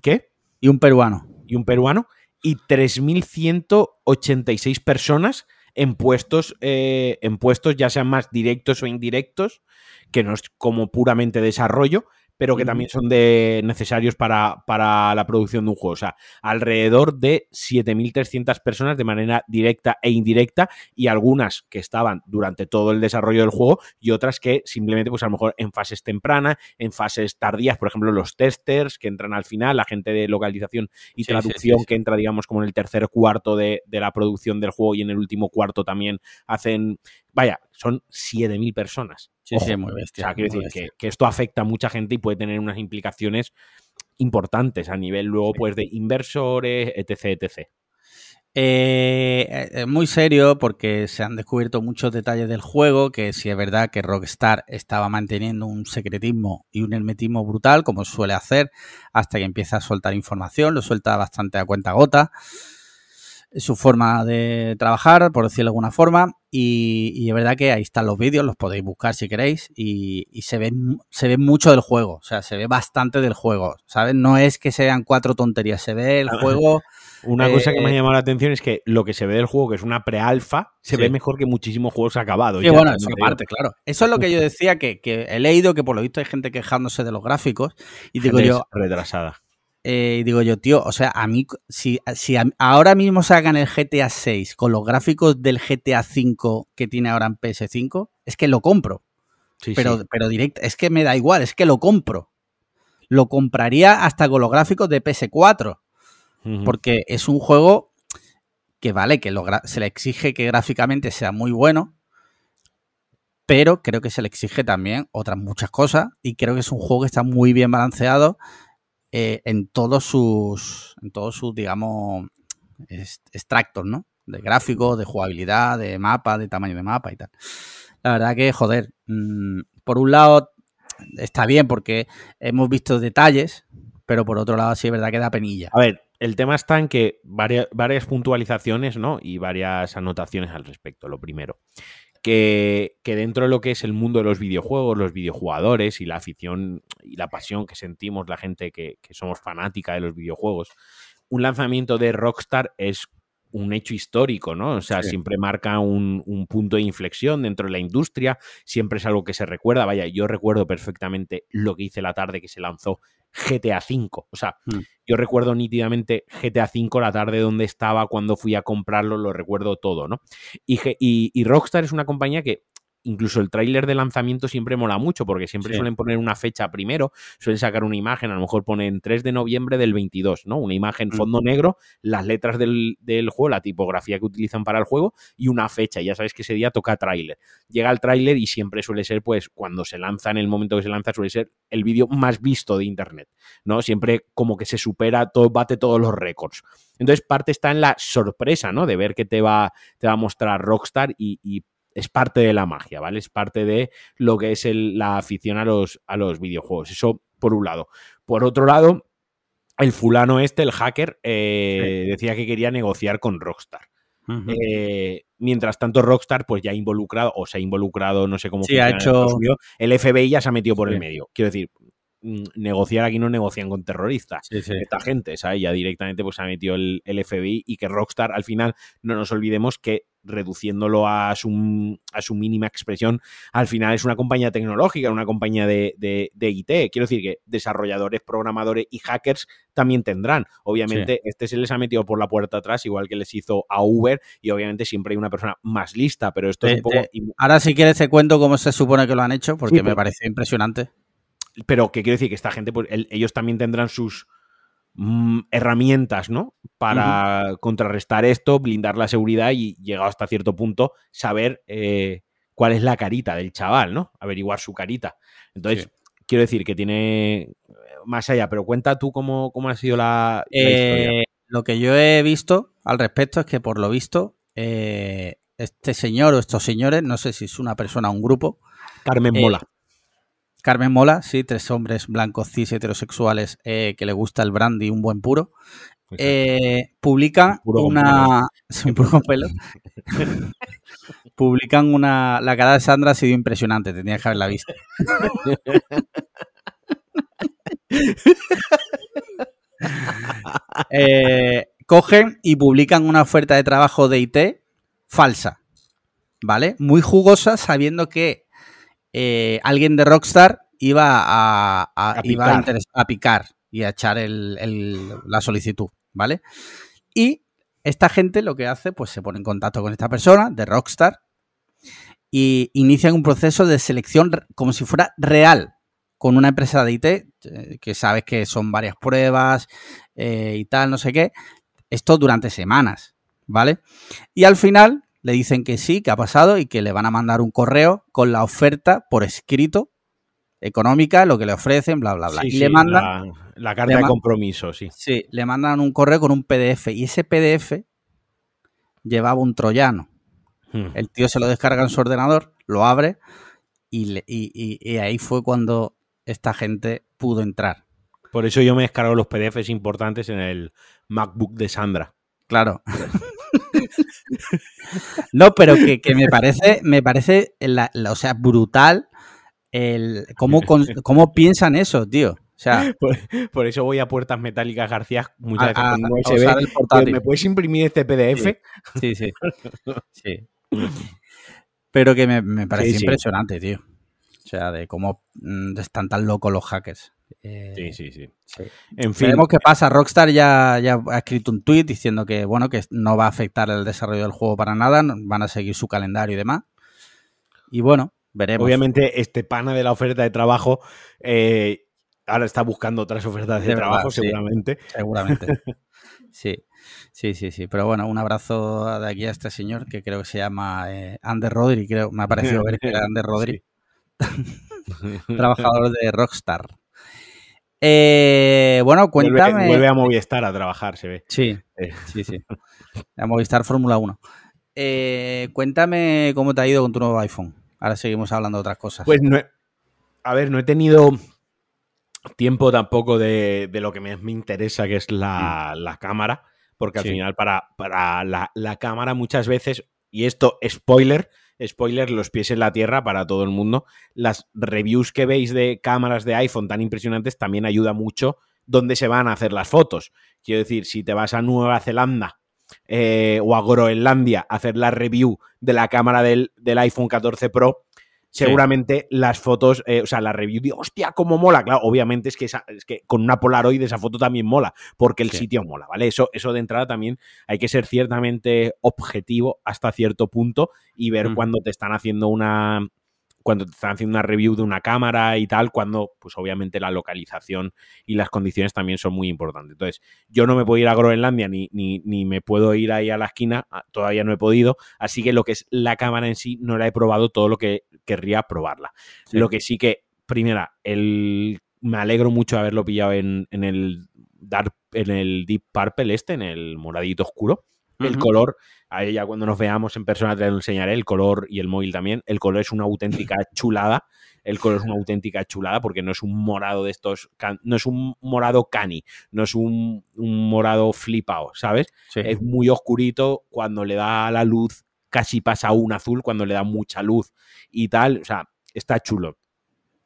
¿Qué? Y un peruano. Y un peruano. Y 3.186 personas en puestos, eh, en puestos ya sean más directos o indirectos, que no es como puramente desarrollo, pero que también son de, necesarios para, para, la producción de un juego. O sea, alrededor de 7.300 personas de manera directa e indirecta y algunas que estaban durante todo el desarrollo del juego y otras que simplemente, pues a lo mejor en fases tempranas, en fases tardías, por ejemplo, los testers que entran al final, la gente de localización y traducción que entra, digamos, como en el tercer cuarto de, de la producción del juego y en el último cuarto también hacen Vaya, son 7.000 personas. Sí, sí, muy bestia. O sea, quiero decir que, esto afecta a mucha gente y puede tener unas implicaciones importantes a nivel luego pues de inversores, etc, etc. Eh, eh, muy serio porque se han descubierto muchos detalles del juego, que si es verdad que Rockstar estaba manteniendo un secretismo y un hermetismo brutal, como suele hacer, hasta que empieza a soltar información, lo suelta bastante a cuenta gota su forma de trabajar, por decirlo de alguna forma. Y, es verdad que ahí están los vídeos, los podéis buscar si queréis. Y, se, ve, se ve mucho del juego, o sea, se ve bastante del juego, ¿sabes? No es que sean cuatro tonterías, se ve el juego. Una cosa que me ha eh, llamado la atención es que lo que se ve del juego, que es una pre-alfa, se ve mejor que muchísimos juegos acabados. Sí, bueno, eso aparte, claro. Eso es lo que yo decía, que, he leído que por lo visto hay gente quejándose de los gráficos. Y digo yo. Retrasada. Eh, digo yo, tío, o sea, a mí, si, si ahora mismo sacan el GTA 6 con los gráficos del GTA 5 que tiene ahora en PS5, es que lo compro. pero, pero directo, es que me da igual, es que lo compro. Lo compraría hasta con los gráficos de PS4. Porque es un juego que vale, que se le exige que gráficamente sea muy bueno, pero creo que se le exige también otras muchas cosas y creo que es un juego que está muy bien balanceado eh, en todos sus, en todos sus, digamos, extractos, ¿no? De gráficos, de jugabilidad, de mapa, de tamaño de mapa y tal. La verdad que, joder, mm, por un lado está bien porque hemos visto detalles, pero por otro lado sí es verdad que da penilla. A ver, el tema está en que varias, varias puntualizaciones, ¿no? Y varias anotaciones al respecto. Lo primero, que, dentro de lo que es el mundo de los videojuegos, los videojugadores y la afición y la pasión que sentimos la gente que, somos fanática de los videojuegos, un lanzamiento de Rockstar es un hecho histórico, ¿no? O sea, siempre marca un, un, punto de inflexión dentro de la industria, siempre es algo que se recuerda. Vaya, yo recuerdo perfectamente lo que hice la tarde que se lanzó GTA V. O sea, mm. yo recuerdo nítidamente GTA V, la tarde donde estaba, cuando fui a comprarlo, lo recuerdo todo, ¿no? y, y Rockstar es una compañía que incluso el tráiler de lanzamiento siempre mola mucho porque siempre suelen poner una fecha primero, suelen sacar una imagen, a lo mejor ponen 3 de noviembre del 22, ¿no? Una imagen mm. fondo negro, las letras del, juego, la tipografía que utilizan para el juego y una fecha. Ya sabes que ese día toca tráiler. Llega el tráiler y siempre suele ser, pues, cuando se lanza, en el momento que se lanza, suele ser el vídeo más visto de Internet, ¿no? Siempre como que se supera, todo, bate todos los récords. Entonces, parte está en la sorpresa, ¿no? De ver que te va, te va a mostrar Rockstar y, y es parte de la magia, ¿vale? Es parte de lo que es la afición a los, a los videojuegos. Eso por un lado. Por otro lado, el fulano este, el hacker, eh, decía que quería negociar con Rockstar. Eh, mientras tanto, Rockstar, pues ya ha involucrado, o se ha involucrado, no sé cómo. Sí, ha hecho. El FBI ya se ha metido por el medio. Quiero decir, mm, negociar aquí no negocian con terroristas. Esta gente, ¿sabes? Ya directamente pues se ha metido el, el, FBI y que Rockstar, al final, no nos olvidemos que reduciéndolo a su, a su mínima expresión, al final es una compañía tecnológica, una compañía de, de, IT. Quiero decir que desarrolladores, programadores y hackers también tendrán. Obviamente, este se les ha metido por la puerta atrás, igual que les hizo a Uber, y obviamente siempre hay una persona más lista, pero esto es un poco... Ahora si quieres te cuento cómo se supone que lo han hecho, porque me parece impresionante. Pero que quiero decir que esta gente, pues ellos también tendrán sus Mm, herramientas, ¿no? Para contrarrestar esto, blindar la seguridad y, llegado hasta cierto punto, saber eh, cuál es la carita del chaval, ¿no? Averiguar su carita. Entonces, quiero decir que tiene eh, más allá, pero cuenta tú cómo, cómo ha sido la, historia. Eh, lo que yo he visto al respecto es que, por lo visto, este señor o estos señores, no sé si es una persona o un grupo. Carmen Mola. Carmen Mola, sí, tres hombres blancos, cis, heterosexuales eh, que le gusta el brandy, un buen puro. Eh, publican una. pelo. [LAUGHS] [LAUGHS] publican una. La cara de Sandra ha sido impresionante, tenía que haberla visto. [LAUGHS] Eh, cogen y publican una oferta de trabajo de IT falsa. ¿Vale? Muy jugosa, sabiendo que eh, alguien de Rockstar iba a, a, picar. y a echar la solicitud, ¿vale? Y esta gente lo que hace, pues se pone en contacto con esta persona de Rockstar y inician un proceso de selección como si fuera real con una empresa de IT, eh, que sabes que son varias pruebas eh, y tal, no sé qué. Esto durante semanas, ¿vale? Y al final le dicen que sí, que ha pasado y que le van a mandar un correo con la oferta por escrito económica, lo que le ofrecen, bla, bla, bla. y le mandan... La, carta de compromiso, sí. Sí, le mandan un correo con un PDF y ese PDF llevaba un troyano. Hmm. El tío se lo descarga en su ordenador, lo abre y, y, ahí fue cuando esta gente pudo entrar. Por eso yo me descargo los PDFs importantes en el MacBook de Sandra. Claro. [LAUGHS] no, pero que, me parece, me parece, o sea, brutal el cómo, cómo piensan eso, tío. O sea, por, eso voy a puertas metálicas García muchas veces con ¿Me puedes imprimir este PDF? Sí, sí. sí. Pero que me, parece impresionante, tío. O sea, de cómo mm, están tan locos los hackers. Eh, sí, sí, sí, En fin. Veremos qué pasa. Rockstar ya, ya ha escrito un tweet diciendo que, bueno, que no va a afectar el desarrollo del juego para nada, van a seguir su calendario y demás. Y bueno, veremos. Obviamente, este pana de la oferta de trabajo eh, ahora está buscando otras ofertas de, trabajo, seguramente. seguramente. [LAUGHS] sí, sí, sí, sí. Pero bueno, un abrazo de aquí a este señor que creo que se llama eh, Ander Rodri, creo, me ha parecido [LAUGHS] ver que era Ander Rodri. [LAUGHS] Trabajador de Rockstar. Eh, bueno, cuéntame. Vuelve, a Movistar a trabajar, se ve. Sí, eh. sí, sí. A Movistar Fórmula 1. Eh, cuéntame cómo te ha ido con tu nuevo iPhone. Ahora seguimos hablando de otras cosas. Pues no a ver, no he tenido tiempo tampoco de, lo que me, me, interesa, que es la, la cámara, porque al final para, para la, la, cámara muchas veces, y esto, spoiler, spoiler, los pies en la tierra para todo el mundo, las reviews que veis de cámaras de iPhone tan impresionantes también ayuda mucho donde se van a hacer las fotos. Quiero decir, si te vas a Nueva Zelanda eh, o a Groenlandia a hacer la review de la cámara del, del iPhone 14 Pro, seguramente las fotos, eh, o sea, la review, digo, hostia, cómo mola. Claro, obviamente es que, es que con una Polaroid esa foto también mola, porque el sitio mola, ¿vale? Eso, eso de entrada también hay que ser ciertamente objetivo hasta cierto punto y ver cuando te están haciendo una, cuando te están haciendo una review de una cámara y tal, cuando pues obviamente la localización y las condiciones también son muy importantes. Entonces, yo no me puedo ir a Groenlandia ni, ni, ni me puedo ir ahí a la esquina, ah, todavía no he podido, así que lo que es la cámara en sí no la he probado todo lo que querría probarla. Lo que sí que, primera, el, me alegro mucho de haberlo pillado en, en el Dark, en el Deep Purple este, en el moradito oscuro. El color, a ella cuando nos veamos en persona te lo enseñaré, el color y el móvil también. El color es una auténtica [LAUGHS] chulada. El color es una auténtica chulada porque no es un morado de estos, no es un morado cani, no es un, morado flipado, ¿sabes? Es muy oscurito cuando le da la luz, casi pasa a un azul cuando le da mucha luz y tal. O sea, está chulo.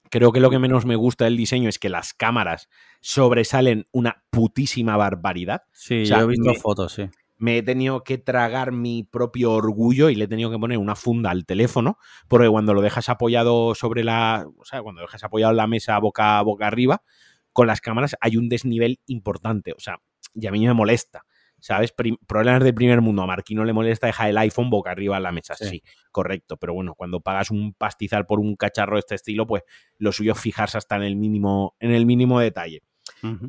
Creo que lo que menos me gusta del diseño es que las cámaras sobresalen una putísima barbaridad. Sí, yo he visto fotos, sí me he tenido que tragar mi propio orgullo y le he tenido que poner una funda al teléfono, porque cuando lo dejas apoyado sobre la, o sea, cuando lo dejas apoyado en la mesa boca, boca arriba, con las cámaras hay un desnivel importante, o sea, y a mí me molesta. ¿Sabes? problemas del primer mundo. A Marquino le molesta dejar el iPhone boca arriba en la mesa. Sí. correcto. Pero bueno, cuando pagas un pastizal por un cacharro de este estilo, pues lo suyo es fijarse hasta en el mínimo, en el mínimo detalle.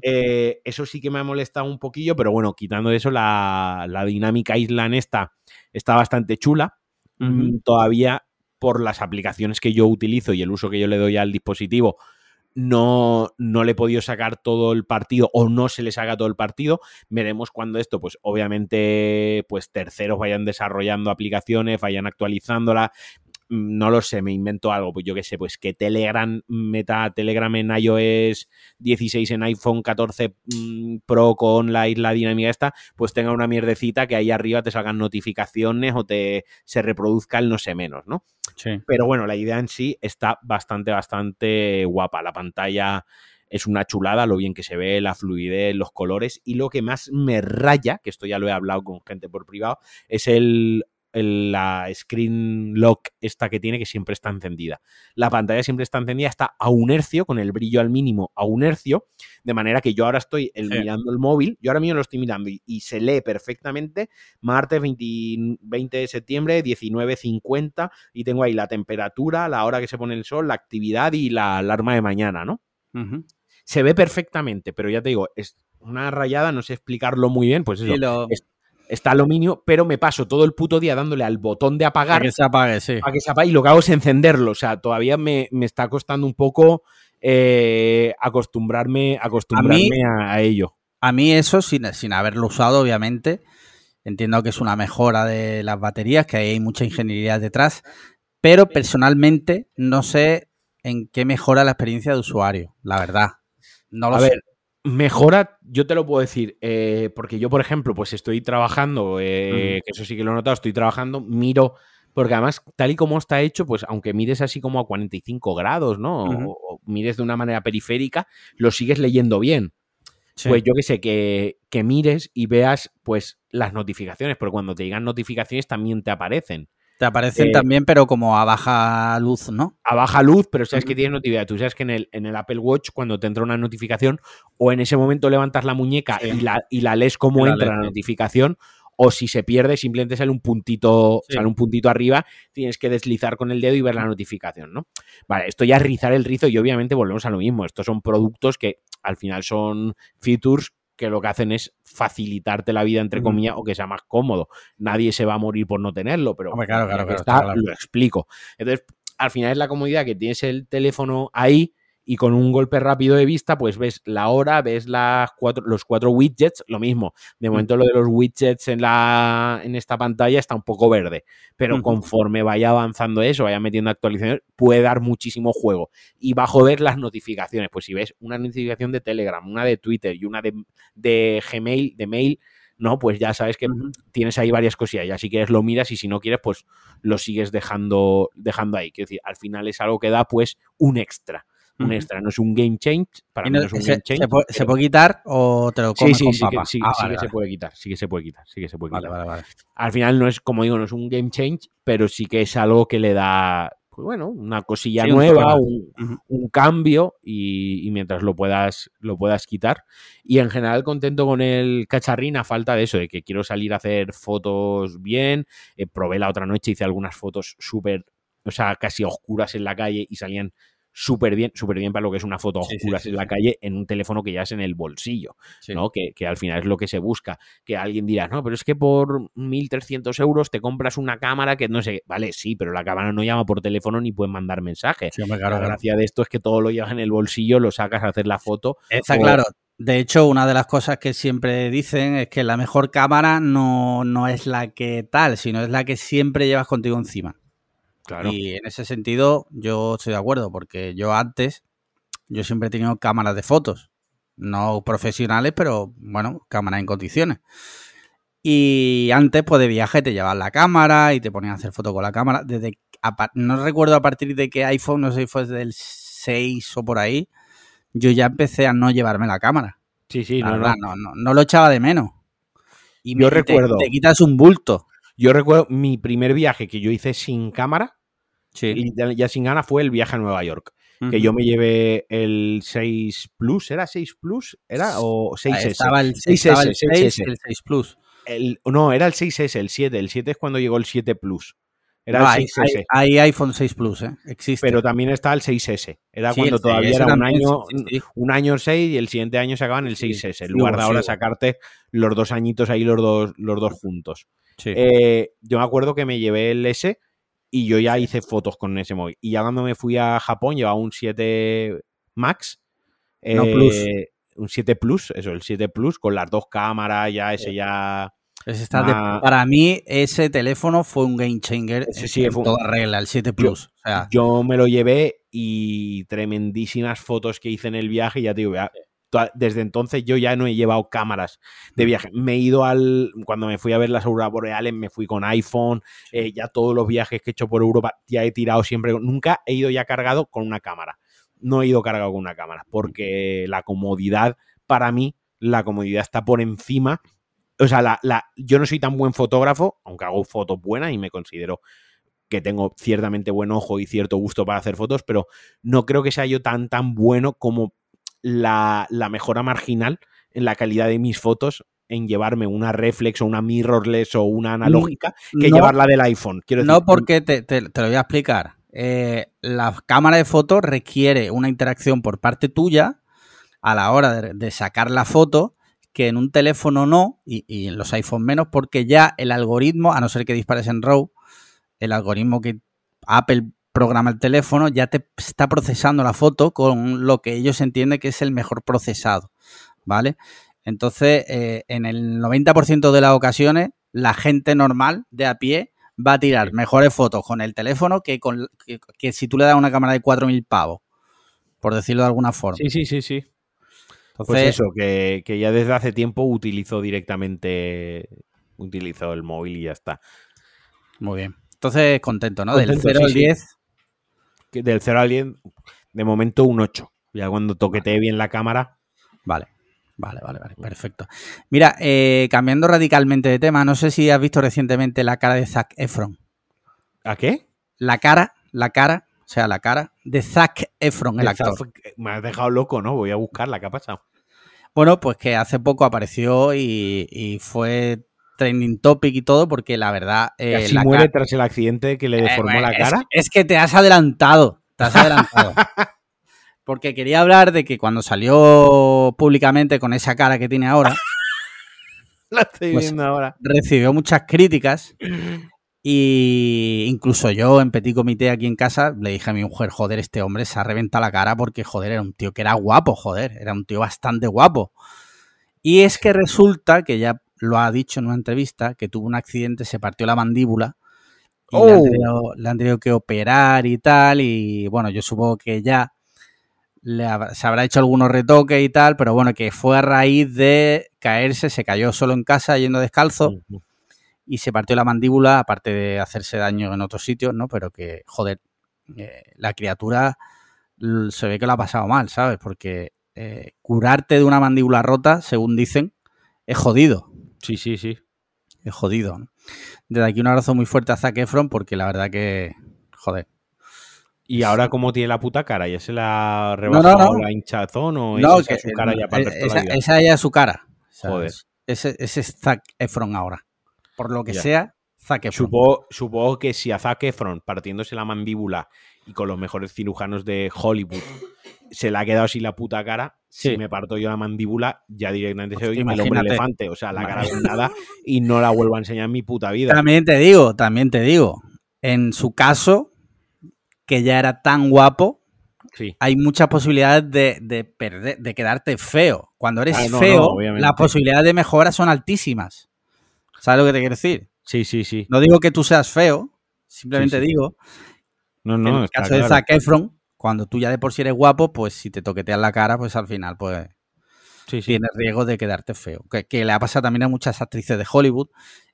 Eh, eso sí que me ha molestado un poquillo, pero bueno, quitando eso, la, dinámica Island esta está bastante chula. Mm, todavía por las aplicaciones que yo utilizo y el uso que yo le doy al dispositivo, no, no, le he podido sacar todo el partido o no se le saca todo el partido. Veremos cuando esto, pues obviamente, pues terceros vayan desarrollando aplicaciones, vayan actualizándola no lo sé, me invento algo, pues yo qué sé, pues que Telegram meta Telegram en iOS 16 en iPhone 14 mm, Pro con la isla dinámica esta, pues tenga una mierdecita que ahí arriba te salgan notificaciones o te se reproduzca el no sé menos, ¿no? Sí. Pero bueno, la idea en sí está bastante, bastante guapa. La pantalla es una chulada, lo bien que se ve, la fluidez, los colores y lo que más me raya, que esto ya lo he hablado con gente por privado, es el la screen lock esta que tiene que siempre está encendida. La pantalla siempre está encendida, está a un hercio, con el brillo al mínimo a un hercio, de manera que yo ahora estoy mirando el móvil, yo ahora mismo lo estoy mirando y, se lee perfectamente martes 20, de septiembre 19.50 y tengo ahí la temperatura, la hora que se pone el sol, la actividad y la alarma de mañana, ¿no? Se ve perfectamente, pero ya te digo, es una rayada, no sé explicarlo muy bien, pues eso, está aluminio, pero me paso todo el puto día dándole al botón de apagar. Para que se apague, sí. Para que se apague y lo que hago es encenderlo. O sea, todavía me, está costando un poco eh, acostumbrarme, acostumbrarme a, ello. A mí eso, sin, sin haberlo usado, obviamente, entiendo que es una mejora de las baterías, que hay mucha ingeniería detrás, pero personalmente no sé en qué mejora la experiencia de usuario, la verdad. No lo a sé. Ver, Mejora, yo te lo puedo decir, eh, porque yo, por ejemplo, pues estoy trabajando, eh, que eso sí que lo he notado, estoy trabajando, miro, porque además, tal y como está hecho, pues aunque mires así como a 45 grados, ¿no? o, mires de una manera periférica, lo sigues leyendo bien. Pues yo que sé, que, que, mires y veas pues las notificaciones, porque cuando te llegan notificaciones también te aparecen. Te aparecen eh, también, pero como a baja luz, ¿no? A baja luz, pero sabes que tienes notificación. Tú sabes que en el, en el Apple Watch, cuando te entra una notificación, o en ese momento levantas la muñeca y, la, y la lees como entra la notificación, o si se pierde, simplemente sale un puntito, sale un puntito arriba, tienes que deslizar con el dedo y ver la notificación, ¿no? Vale, esto ya es rizar el rizo y obviamente volvemos a lo mismo. Estos son productos que al final son features que lo que hacen es facilitarte la vida, entre comillas, o que sea más cómodo. Nadie se va a morir por no tenerlo, pero claro, claro, claro, lo explico. Entonces, al final es la comodidad que tienes el teléfono ahí y con un golpe rápido de vista, pues ves la hora, ves las cuatro, los cuatro widgets, lo mismo. De momento lo de los widgets en, la, en esta pantalla está un poco verde, pero conforme vaya avanzando eso, vaya metiendo actualizaciones, puede dar muchísimo juego. Y va a joder las notificaciones, pues si ves una notificación de Telegram, una de Twitter y una de, de Gmail, de mail, ¿no? Pues ya sabes que tienes ahí varias cosillas. Ya si quieres lo miras y si no quieres, pues lo sigues dejando, dejando ahí. Quiero decir, al final es algo que da pues un extra. Un extra, no es un game change. Para mí no es un se, game change. Se puede, quitar o te lo comes sí, sí, con sí, papa? Que, sí, Ah, sí vale, que se vale. puede quitar, sí que se puede quitar, sí que se puede quitar. Vale, vale, vale. Al final no es, como digo, no es un game change, pero sí que es algo que le da, pues bueno, una cosilla Sí, nueva, un, cambio y, y mientras lo puedas, lo puedas quitar. Y en general contento con el cacharrín a falta de eso, de que quiero salir a hacer fotos bien. Eh, probé la otra noche, hice algunas fotos súper, o sea, casi oscuras en la calle y salían súper bien, súper bien para lo que es una foto Sí, sí, en la calle en un teléfono que ya es en el bolsillo. ¿no? Que, que al final es lo que se busca. Que alguien dirá, no, pero es que por 1.300 euros te compras una cámara que no sé, vale, sí, pero la cámara no llama por teléfono ni puede mandar mensajes. Claro, la gracia de esto es que todo lo llevas en el bolsillo, lo sacas a hacer la foto. Está o- claro. De hecho, una de las cosas que siempre dicen es que la mejor cámara no, no es la que tal, sino es la que siempre llevas contigo encima. Claro. Y en ese sentido, yo estoy de acuerdo, porque yo antes, yo siempre he tenido cámaras de fotos, no profesionales, pero bueno, cámaras en condiciones. Y antes, pues de viaje te llevabas la cámara y te ponían a hacer fotos con la cámara. Desde, a no recuerdo a partir de qué iPhone, no sé si fue del 6 o por ahí, yo ya empecé a no llevarme la cámara. Sí, sí, La no, verdad, no. no, no, lo echaba de menos. Y Yo me- te- recuerdo- Te, quitas un bulto. Yo recuerdo mi primer viaje que yo hice sin cámara Sí. y ya, sin gana fue el viaje a Nueva York. Que Ujú. yo me llevé el 6 Plus, ¿era 6 Plus? ¿Era? ¿O 6S? Estaba el, 6S, estaba el 6 6S. y el 6 Plus. El- no, era el 6S, el 7. El 7 es cuando llegó el 7 Plus. Era No, el hay, 6S. hay- hay iPhone 6 Plus, ¿eh? Existe. Pero también está el 6S. Era Sí, cuando todavía 6S era un año, sí, un año 6 y el siguiente año sacaban el Sí, 6S. En sí, lugar de ahora sacarte los dos añitos ahí, los dos, los dos juntos. Sí. Eh, yo me acuerdo que me llevé el S y yo ya hice fotos con ese móvil. Y ya cuando me fui a Japón llevaba un 7 Max. No eh, Plus. Un 7 Plus, eso, el 7 Plus con las dos cámaras, ya ese ya... Ese está de- para mí, ese teléfono fue un game changer en- sí en fue toda regla, el 7 Plus. o sea, Yo me lo llevé y tremendísimas fotos que hice en el viaje. y Ya te digo, ya- desde entonces yo ya no he llevado cámaras de viaje. Me he ido al. Cuando me fui a ver las auroras boreales, me fui con iPhone. eh, ya todos los viajes que he hecho por Europa, ya he tirado siempre. Nunca he ido ya cargado con una cámara. No he ido cargado con una cámara porque la comodidad, para mí, la comodidad está por encima. O sea, la, la- yo no soy tan buen fotógrafo, aunque hago fotos buenas y me considero que tengo ciertamente buen ojo y cierto gusto para hacer fotos, pero no creo que sea yo tan tan bueno como la, la mejora marginal en la calidad de mis fotos en llevarme una reflex o una mirrorless o una analógica que no, llevarla del iPhone. Quiero no decir, porque te, te- te lo voy a explicar. Eh, la cámara de fotos requiere una interacción por parte tuya a la hora de, de sacar la foto que en un teléfono no y, y en los iPhone menos porque ya el algoritmo, a no ser que dispares en RAW, el algoritmo que Apple programa el teléfono ya te está procesando la foto con lo que ellos entienden que es el mejor procesado, ¿vale? Entonces, eh, en el 90% de las ocasiones, la gente normal de a pie va a tirar mejores fotos con el teléfono que, con, que, que si tú le das una cámara de 4.000 pavos, por decirlo de alguna forma. Sí, sí, sí, sí. Entonces, Pues eso, que, que ya desde hace tiempo utilizo directamente, utilizo el móvil y ya está. Muy bien. Entonces, contento, ¿no? Del Contento, 0 sí, al sí. 10. Que Del 0 al 10, de momento un 8. Ya cuando toquetee bien la cámara, Vale. Vale, vale, vale, perfecto. Mira, eh, cambiando radicalmente de tema, no sé si has visto recientemente la cara de Zac Efron. ¿a qué? La cara, la cara, o sea, la cara de Zac Efron, el actor. Me has dejado loco, ¿no? Voy a buscarla, ¿qué ha pasado? Bueno, pues que hace poco apareció y, y fue trending topic y todo, porque la verdad. eh, la muere tras el accidente que le Eh, deformó la es- cara. Es, que te has adelantado. Te has adelantado. [LAUGHS] porque quería hablar de que cuando salió públicamente con esa cara que tiene ahora, [LAUGHS] La estoy pues- viendo ahora. recibió muchas críticas Y incluso yo en Petit Comité aquí en casa le dije a mi mujer, joder, este hombre se ha reventado la cara porque, joder, era un tío que era guapo, joder, era un tío bastante guapo. Y es que resulta, que ya lo ha dicho en una entrevista, que tuvo un accidente, se partió la mandíbula y le, han Oh. tenido, le han tenido que operar y tal. Y bueno, yo supongo que ya le hab- se habrá hecho algunos retoques y tal, pero bueno, que fue a raíz de caerse, se cayó solo en casa yendo descalzo y se partió la mandíbula, aparte de hacerse daño en otros sitios, ¿no? Pero que, joder, eh, la criatura se ve que lo ha pasado mal, ¿sabes? Porque eh, curarte de una mandíbula rota, según dicen, es jodido. Sí, sí, sí. Es jodido. ¿no? Desde aquí un abrazo muy fuerte a Zac Efron porque la verdad que, joder. ¿Y ahora cómo tiene la puta cara? ¿Ya se la ha no, rebajado no. la hinchazón o es esa que, su cara ya para la esa, vida? esa ya es su cara. ¿sabes? Joder. Ese, ese es Zac Efron ahora. Por lo que Ya. sea, Zac Efron. Supongo, supongo que si a Zac Efron, partiéndose la mandíbula y con los mejores cirujanos de Hollywood, se le ha quedado así la puta cara, Sí. si me parto yo la mandíbula, ya directamente Hostia, soy el hombre elefante. O sea, la cara vendada y no la vuelvo a enseñar en mi puta vida. También te digo, también te digo. En su caso, que ya era tan guapo, Sí. hay muchas posibilidades de, de perder, de quedarte feo. Cuando eres Ah, no, feo, no, las posibilidades de mejora son altísimas. ¿Sabes lo que te quiero decir? Sí, sí, sí. No digo que tú seas feo, simplemente Sí, sí. digo No, no, en el caso de. Zac Efron, cuando tú ya de por sí eres guapo, pues si te toqueteas la cara, pues al final pues Sí, sí. tienes riesgo de quedarte feo. Que, que le ha pasado también a muchas actrices de Hollywood.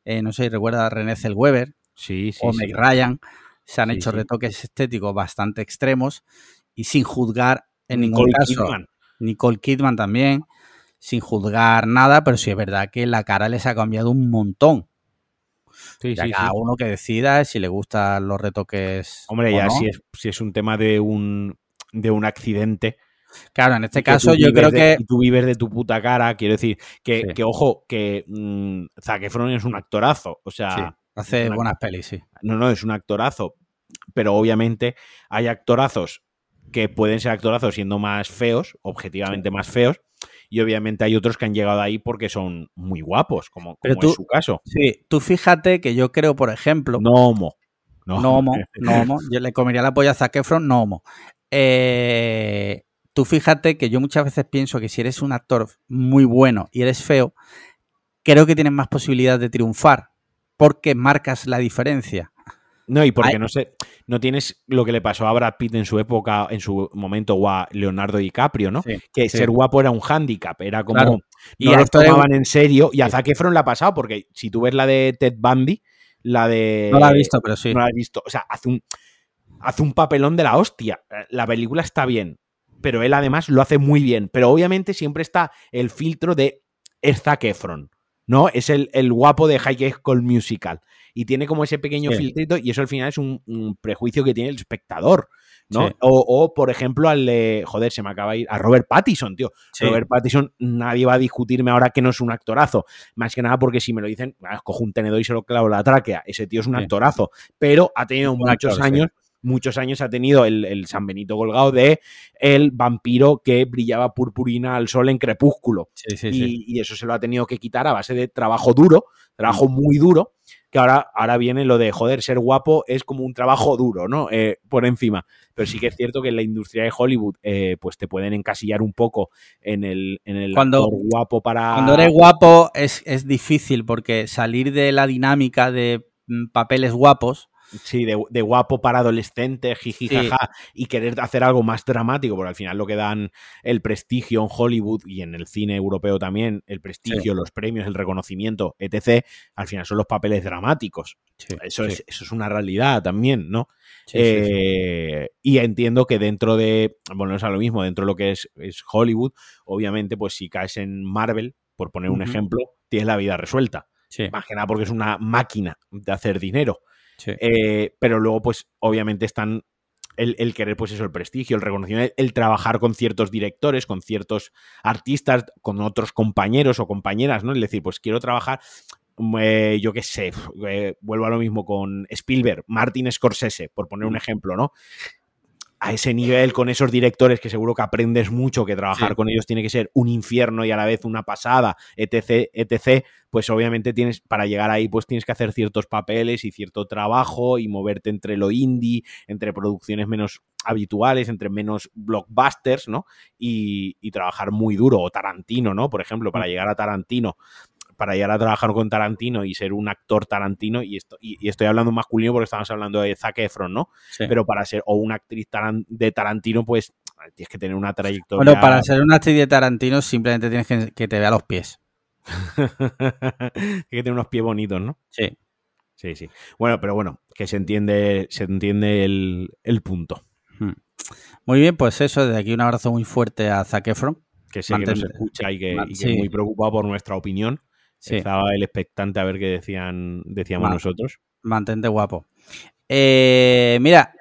Eh, no sé si recuerda a Renée Zellweger Sí, sí, o. Meg Ryan. Se han hecho retoques estéticos bastante extremos y sin juzgar en ningún Nicole caso. Kidman. Nicole Kidman también, sin juzgar nada, pero sí es verdad que la cara les ha cambiado un montón. Sí, Ya sí, cada sí. uno que decida si le gustan los retoques. Hombre, o ya no. si, es, si es un tema de un, de un accidente. Claro, en este caso yo creo de- que. tú vives de tu puta cara, quiero decir, que, Sí. que ojo, que mm, Zac Efron es un actorazo. O sea, Sí, hace una- buenas pelis, sí. no, no, es un actorazo. Pero obviamente hay actorazos que pueden ser actorazos siendo más feos, objetivamente más feos, y obviamente hay otros que han llegado ahí porque son muy guapos, como, Pero como tú- es su caso. Sí, tú fíjate que yo creo, por ejemplo. No homo. No, No homo, no homo. [LAUGHS] Yo le comería la polla a Zac Efron, no homo. Eh, tú fíjate que yo muchas veces pienso que si eres un actor muy bueno y eres feo, creo que tienes más posibilidades de triunfar porque marcas la diferencia. No, y porque no sé, no tienes lo que le pasó a Brad Pitt en su época, en su momento, o a Leonardo DiCaprio, ¿no? Sí, que sí. ser guapo era un hándicap, era como Claro. No lo tomaban en serio. Y a. Zac Efron la ha pasado, porque si tú ves la de Ted Bundy, la de. No la he visto, pero sí. No la has visto. O sea, hace un, hace un papelón de la hostia. La película está bien, pero él además lo hace muy bien. Pero obviamente siempre está el filtro de es Zac Efron, ¿no? Es el, el guapo de High School Musical. Y tiene como ese pequeño Sí. filtrito y eso al final es un, un prejuicio que tiene el espectador, ¿no? Sí. O, o, por ejemplo, al de, joder, se me acaba de ir, a Robert Pattinson, tío. Sí. Robert Pattinson, nadie va a discutirme ahora que no es un actorazo. Más que nada porque si me lo dicen, ah, cojo un tenedor y se lo clavo la tráquea. Ese tío es un Sí. actorazo. Pero ha tenido muchos actor, años, muchos años ha tenido el, el San Benito colgado de el vampiro que brillaba purpurina al sol en crepúsculo. Sí, sí, y, sí. y eso se lo ha tenido que quitar a base de trabajo duro, trabajo muy duro, que ahora, ahora viene lo de, joder, ser guapo es como un trabajo duro, ¿no? Eh, por encima. Pero sí que es cierto que en la industria de Hollywood, eh, pues te pueden encasillar un poco en el, en el Cuando- actor guapo para... Cuando eres guapo es, es difícil porque salir de la dinámica de mm, papeles guapos. Sí, de, de guapo para adolescente, jiji, Sí. jaja, y querer hacer algo más dramático, porque al final lo que dan el prestigio en Hollywood y en el cine europeo también, el prestigio, los premios, el reconocimiento, etc., al final son los papeles dramáticos. Eso. Es, eso es una realidad también, ¿no? Eh, Y entiendo que dentro de, bueno, es a lo mismo, dentro de lo que es, es Hollywood, obviamente, pues si caes en Marvel, por poner un ejemplo, tienes la vida resuelta. Sí, Más que nada porque es una máquina de hacer dinero. Sí. Eh, pero luego, pues, obviamente están el, el querer, pues eso, el prestigio, el reconocimiento, el, el trabajar con ciertos directores, con ciertos artistas, con otros compañeros o compañeras, ¿no? Es decir, pues quiero trabajar, mm, eh, yo qué sé, eh, vuelvo a lo mismo con Spielberg, Martin Scorsese, por poner un ejemplo, ¿no? A ese nivel con esos directores que seguro que aprendes mucho, que trabajar Sí. con ellos tiene que ser un infierno y a la vez una pasada, etc, etc, pues obviamente tienes, para llegar ahí, pues tienes que hacer ciertos papeles y cierto trabajo y moverte entre lo indie, entre producciones menos habituales, entre menos blockbusters, ¿no? Y, y trabajar muy duro, o Tarantino, ¿no? Por ejemplo, para llegar a Tarantino, para llegar a trabajar con Tarantino y ser un actor Tarantino, y, esto, y, y estoy hablando masculino porque estamos hablando de Zac Efron, ¿no? Sí. pero para ser o una actriz taran- de Tarantino, pues tienes que tener una trayectoria. Bueno, para ser una actriz de Tarantino simplemente tienes que, que te vea los pies. [LAUGHS] Tienes que tener unos pies bonitos, ¿no? Sí. Sí, sí. Bueno, pero bueno, que se entiende, se entiende el, el punto. Muy bien, pues eso, desde aquí un abrazo muy fuerte a Zac Efron. Que sé que nos Mantente- escucha y que, Man- y que sí. muy preocupado por nuestra opinión. Sí, Estaba el expectante a ver qué decían, decíamos nosotros. mantente guapo. Eh, mira,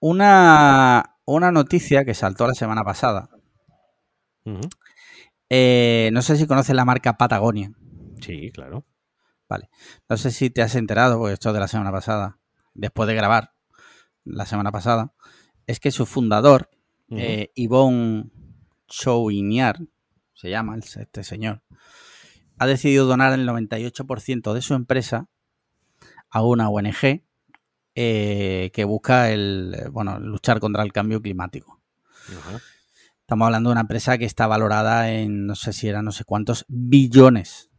una, una noticia que saltó la semana pasada. Eh, no sé si conoces la marca Patagonia. Sí, claro. No sé si te has enterado, porque esto es de la semana pasada, después de grabar la semana pasada, es que su fundador, Ujú. eh, Yvonne Chouinier, se llama este señor, ha decidido donar el 98% de su empresa a una ONG eh, que busca el, bueno, luchar contra el cambio climático. Ajá. Estamos hablando de una empresa que está valorada en no sé si eran no sé cuántos billones,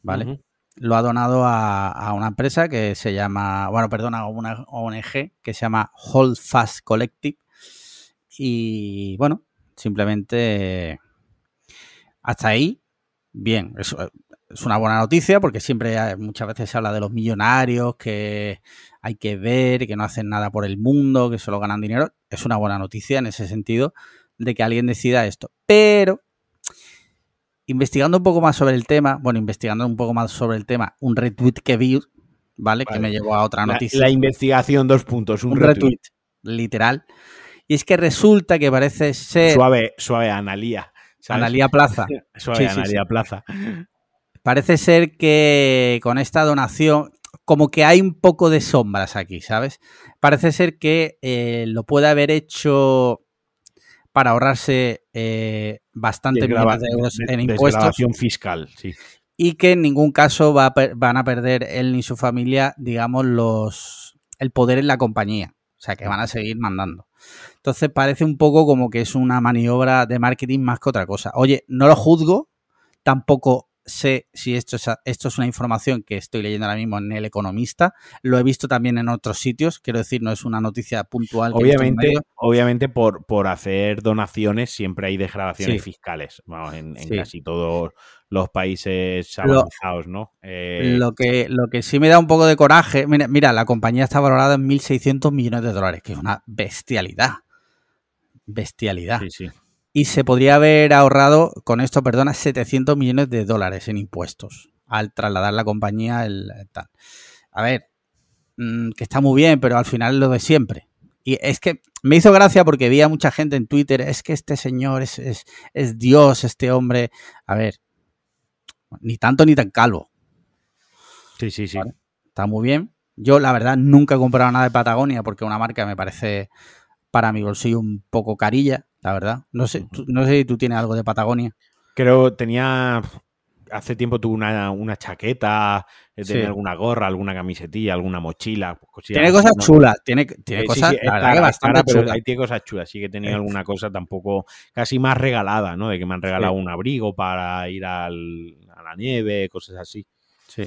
¿vale? Lo ha donado a, a una empresa que se llama, bueno, perdona, a una ONG que se llama Hold Fast Collective. Y bueno, simplemente hasta ahí, bien. Es, es una buena noticia porque siempre hay- muchas veces se habla de los millonarios que hay que ver, que no hacen nada por el mundo, que solo ganan dinero. Es una buena noticia en ese sentido de que alguien decida esto. Pero investigando un poco más sobre el tema, bueno, investigando un poco más sobre el tema, un retweet que vi, ¿vale? Que me llevó a otra La, noticia. la investigación, dos puntos. Un, un retweet. retweet, literal. Y es que resulta que parece ser Suave, suave, Analía. ¿Sabes? Analía Plaza. [LAUGHS] Sí, sí, Analía sí. Plaza. Parece ser que con esta donación, como que hay un poco de sombras aquí, ¿sabes? Parece ser que eh, lo puede haber hecho para ahorrarse eh, bastante millones de euros en impuestos fiscal, sí. y que en ningún caso va a van a perder él ni su familia, digamos, los el poder en la compañía. O sea, que van a seguir mandando. Entonces parece un poco como que es una maniobra de marketing más que otra cosa. Oye, no lo juzgo, tampoco sé si esto es, esto es una información que estoy leyendo ahora mismo en El Economista. Lo he visto también en otros sitios. Quiero decir, no es una noticia puntual. Obviamente, obviamente por, por hacer donaciones siempre hay desgravaciones Sí. fiscales. Vamos, en, en Sí. casi todos los países Lo- avanzados, ¿no? Eh, Lo que, lo que sí me da un poco de coraje, mira, mira, la compañía está valorada en 1.600 millones de dólares, que es una bestialidad. Bestialidad. sí, sí. Y se podría haber ahorrado con esto, perdona, 700 millones de dólares en impuestos al trasladar la compañía el, el tal. A ver, mm, que está muy bien, pero al final es lo de siempre. Y es que me hizo gracia porque vi a mucha gente en Twitter, es que este señor es, es, es Dios, este hombre. A ver, ni tanto ni tan calvo. Sí, sí, sí. Vale. Está muy bien. Yo, la verdad, nunca he comprado nada de Patagonia porque una marca me parece para mi bolsillo un poco carilla, la verdad. No sé, tú- no sé si tú tienes algo de Patagonia. Creo tenía. Hace tiempo tuve una, una chaqueta, eh, tenía Sí. alguna gorra, alguna camisetilla, alguna mochila. cosillas Tiene cosas chulas, tiene, tiene Eh, sí, cosas, sí, es la verdad, cara, que bastante cara, pero chulas. ahí tiene cosas chulas. Sí que tenido Eh. alguna cosa tampoco casi más regalada, ¿no? De que me han regalado un abrigo para ir al- a la nieve, cosas así. Sí.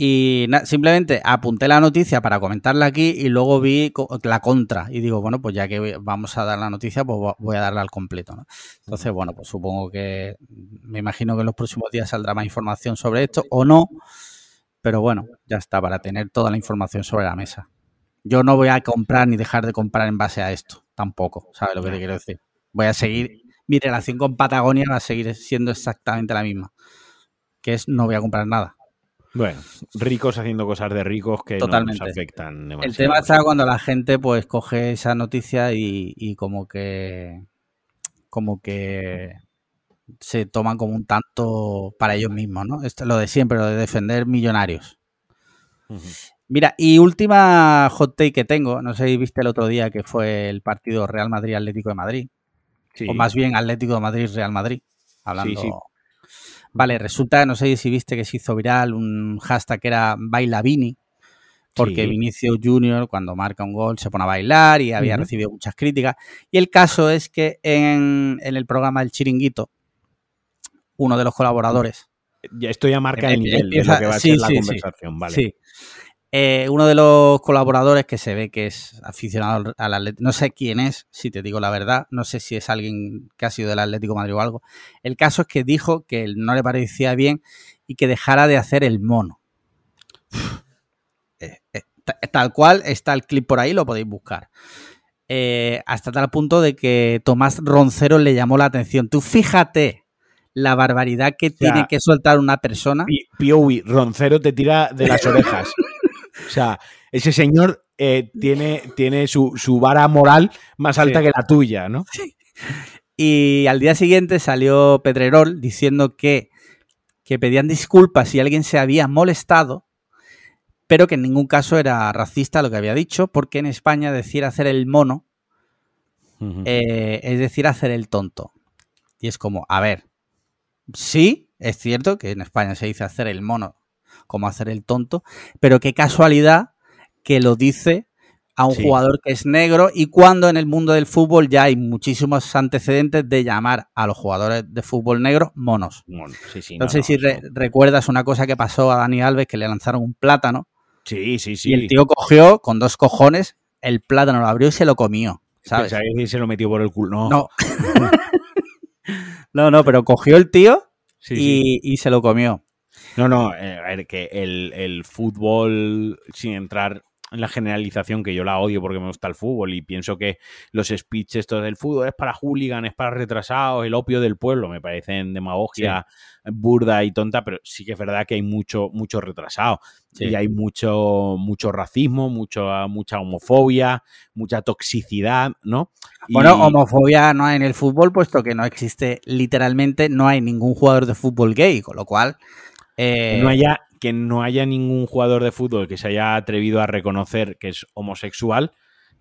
Y simplemente apunté la noticia para comentarla aquí y luego vi co- la contra. Y digo, bueno, pues ya que vamos a dar la noticia, pues vo- voy a darla al completo. ¿no? Entonces, bueno, pues supongo que me imagino que en los próximos días saldrá más información sobre esto o no. Pero bueno, ya está, para tener toda la información sobre la mesa. Yo no voy a comprar ni dejar de comprar en base a esto, tampoco, ¿sabes lo que te quiero decir? Voy a seguir, mi relación con Patagonia va a seguir siendo exactamente la misma, que es no voy a comprar nada. Bueno, ricos haciendo cosas de ricos que no nos afectan demasiado. El tema está cuando la gente pues coge esa noticia y, y como que como que se toman como un tanto para ellos mismos, ¿no? Esto es lo de siempre, lo de defender millonarios. Mira, y última hot take que tengo, no sé si viste el otro día que fue el partido Real Madrid-Atlético de Madrid, Sí. o más bien Atlético de Madrid-Real Madrid, hablando... Sí, sí. Vale, resulta, no sé si viste que se hizo viral un hashtag que era Baila Vini, porque Sí. Vinicius Junior cuando marca un gol se pone a bailar y había recibido muchas críticas. Y el caso es que en, en el programa El Chiringuito, uno de los colaboradores, Ya esto ya marca el Em- nivel empieza- de lo que va a sí, ser la sí, sí. conversación, vale. sí, eh, uno de los colaboradores que se ve que es aficionado al Atlético, no sé quién es, si te digo la verdad, no sé si es alguien que ha sido del Atlético de Madrid o algo. El caso es que dijo que no le parecía bien y que dejara de hacer el mono. Eh, eh, ta- tal cual está el clip por ahí, lo podéis buscar. Hasta tal punto de que Tomás Roncero le llamó la atención. Tú fíjate la barbaridad que sea, tiene que soltar una persona. Pi- Piowi, Roncero te tira de las [LAUGHS] orejas. O sea, ese señor eh, tiene, tiene su, su vara moral más alta Sí. que la tuya, ¿no? Y al día siguiente salió Pedrerol diciendo que, que pedían disculpas si alguien se había molestado, pero que en ningún caso era racista lo que había dicho, porque en España decir hacer el mono eh, es decir hacer el tonto. Y es como, a ver, sí, es cierto que en España se dice hacer el mono como hacer el tonto, pero qué casualidad que lo dice a un Sí. jugador que es negro y cuando en el mundo del fútbol ya hay muchísimos antecedentes de llamar a los jugadores de fútbol negros monos. Bueno, sí, no, si re- recuerdas una cosa que pasó a Dani Alves, que le lanzaron un plátano Sí, sí, sí. y el tío cogió con dos cojones el plátano, lo abrió y se lo comió, ¿sabes? Se lo metió por el culo. No. No. [LAUGHS] [LAUGHS] no, no, pero cogió el tío y se lo comió. No, no, eh, a ver, que el, el fútbol, sin entrar en la generalización, que yo la odio porque me gusta el fútbol y pienso que los speeches estos del fútbol es para hooligan, es para retrasados, el opio del pueblo, me parecen demagogia burda y tonta, pero sí que es verdad que hay mucho, mucho retrasado. Sí. Y hay mucho, mucho racismo, mucho, mucha homofobia, mucha toxicidad, ¿no? Y- Bueno, homofobia no hay en el fútbol, puesto que no existe literalmente, no hay ningún jugador de fútbol gay, con lo cual... eh, no haya, que no haya ningún jugador de fútbol que se haya atrevido a reconocer que es homosexual,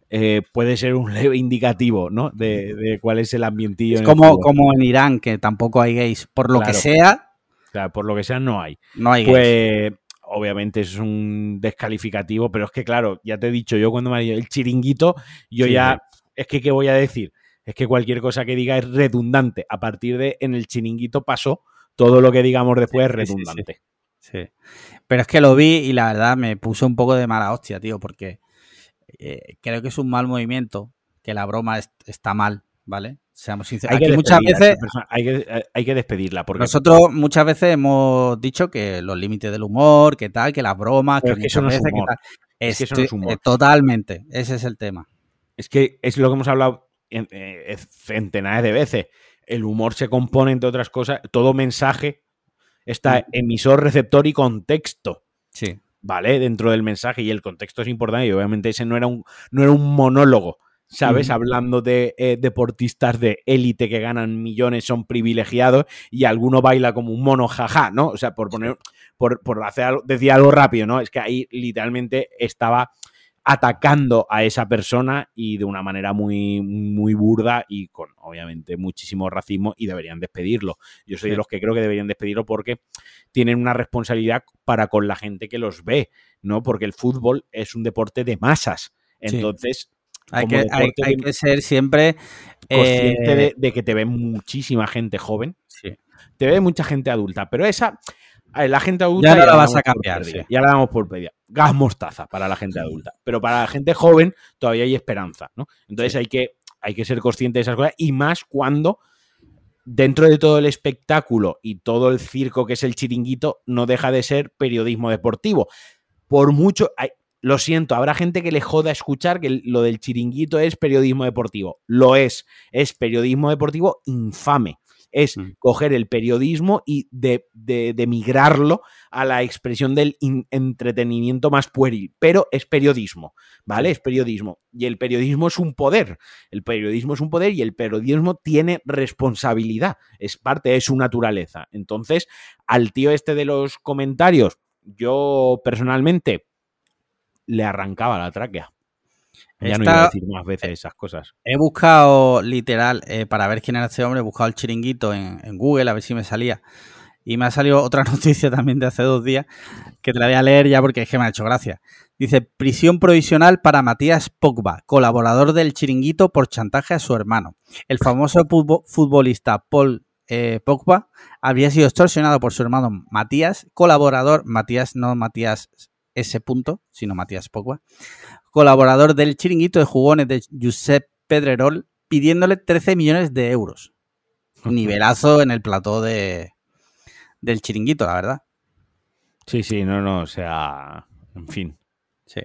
eh, puede ser un [LAUGHS] leve indicativo, ¿no? De, de cuál es el ambientillo. es en como, como en Irán, que tampoco hay gays. Por lo que sea, por lo que sea, no hay. no hay gays. Pues obviamente es un descalificativo, pero es que claro, ya te he dicho yo cuando me ha dicho el chiringuito, yo Sí, ya, es que ¿qué voy a decir? Es que cualquier cosa que diga es redundante. A partir de en el chiringuito pasó, todo lo que digamos después es Sí, sí, sí, sí. redundante. Sí. Pero es que lo vi y la verdad me puso un poco de mala hostia, tío, porque eh, creo que es un mal movimiento, que la broma es- está mal, ¿vale? Seamos sinceros. Hay que, Aquí muchas veces, persona, hay, que, hay que despedirla, porque nosotros muchas veces hemos dicho que los límites del humor, que tal, que las bromas, que, es que eso no es veces, que humor. tal. Es que eso no Estoy- es humor. eh, totalmente, ese es el tema. es que es lo que hemos hablado en- eh, centenares de veces. El humor se compone, entre otras cosas, todo mensaje está Mm. emisor, receptor y contexto. Sí. ¿vale? Dentro del mensaje y el contexto es importante y obviamente ese no era un, no era un monólogo, ¿sabes? Ujú. Hablando de eh, deportistas de élite que ganan millones, son privilegiados y alguno baila como un mono, jaja, ¿no? O sea, por poner, por, por hacer algo, decir algo rápido, ¿no? Es que ahí literalmente estaba atacando a esa persona y de una manera muy, muy burda y con obviamente muchísimo racismo y deberían despedirlo. Yo soy Sí. de los que creo que deberían despedirlo porque tienen una responsabilidad para con la gente que los ve, ¿no? Porque el fútbol es un deporte de masas. Sí. Entonces, Hay que, hay, deporte hay de- que ser siempre consciente eh, de, de que te ve muchísima gente joven, sí. te ve mucha gente adulta, pero esa, la gente adulta Ya no la vas a cambiar, sí. Ya la damos por pedida. Gas mostaza para la gente adulta, pero para la gente joven todavía hay esperanza, ¿no? Entonces Sí. hay, que, hay que ser consciente de esas cosas y más cuando dentro de todo el espectáculo y todo el circo que es el chiringuito no deja de ser periodismo deportivo. Por mucho, hay- lo siento, habrá gente que le joda escuchar que lo del chiringuito es periodismo deportivo. Lo es, es periodismo deportivo infame. Es Mm. coger el periodismo y de, de- de migrarlo a la expresión del entretenimiento más pueril. Pero es periodismo, ¿vale? Es periodismo. Y el periodismo es un poder. El periodismo es un poder y el periodismo tiene responsabilidad. Es parte de su naturaleza. Entonces, al tío este de los comentarios, yo personalmente le arrancaba la tráquea. Ya Esta- no iba a decir más veces esas cosas. He buscado literal eh, para ver quién era este hombre, he buscado el chiringuito en, en Google a ver si me salía. Y me ha salido otra [LAUGHS] noticia también de hace dos días que te la voy a leer ya porque es que me ha hecho gracia. Dice, prisión provisional para Matías Pogba, colaborador del chiringuito por chantaje a su hermano. El famoso futbo- futbolista Paul eh, Pogba había sido extorsionado por su hermano Matías, colaborador, Matías, no Matías S. punto, sino Matías Pogba, colaborador del chiringuito de jugones de Josep Pedrerol, pidiéndole 13 millones de euros. [LAUGHS] Nivelazo en el plató de, del chiringuito, la verdad. Sí, sí, no, no, o sea, en fin. Sí.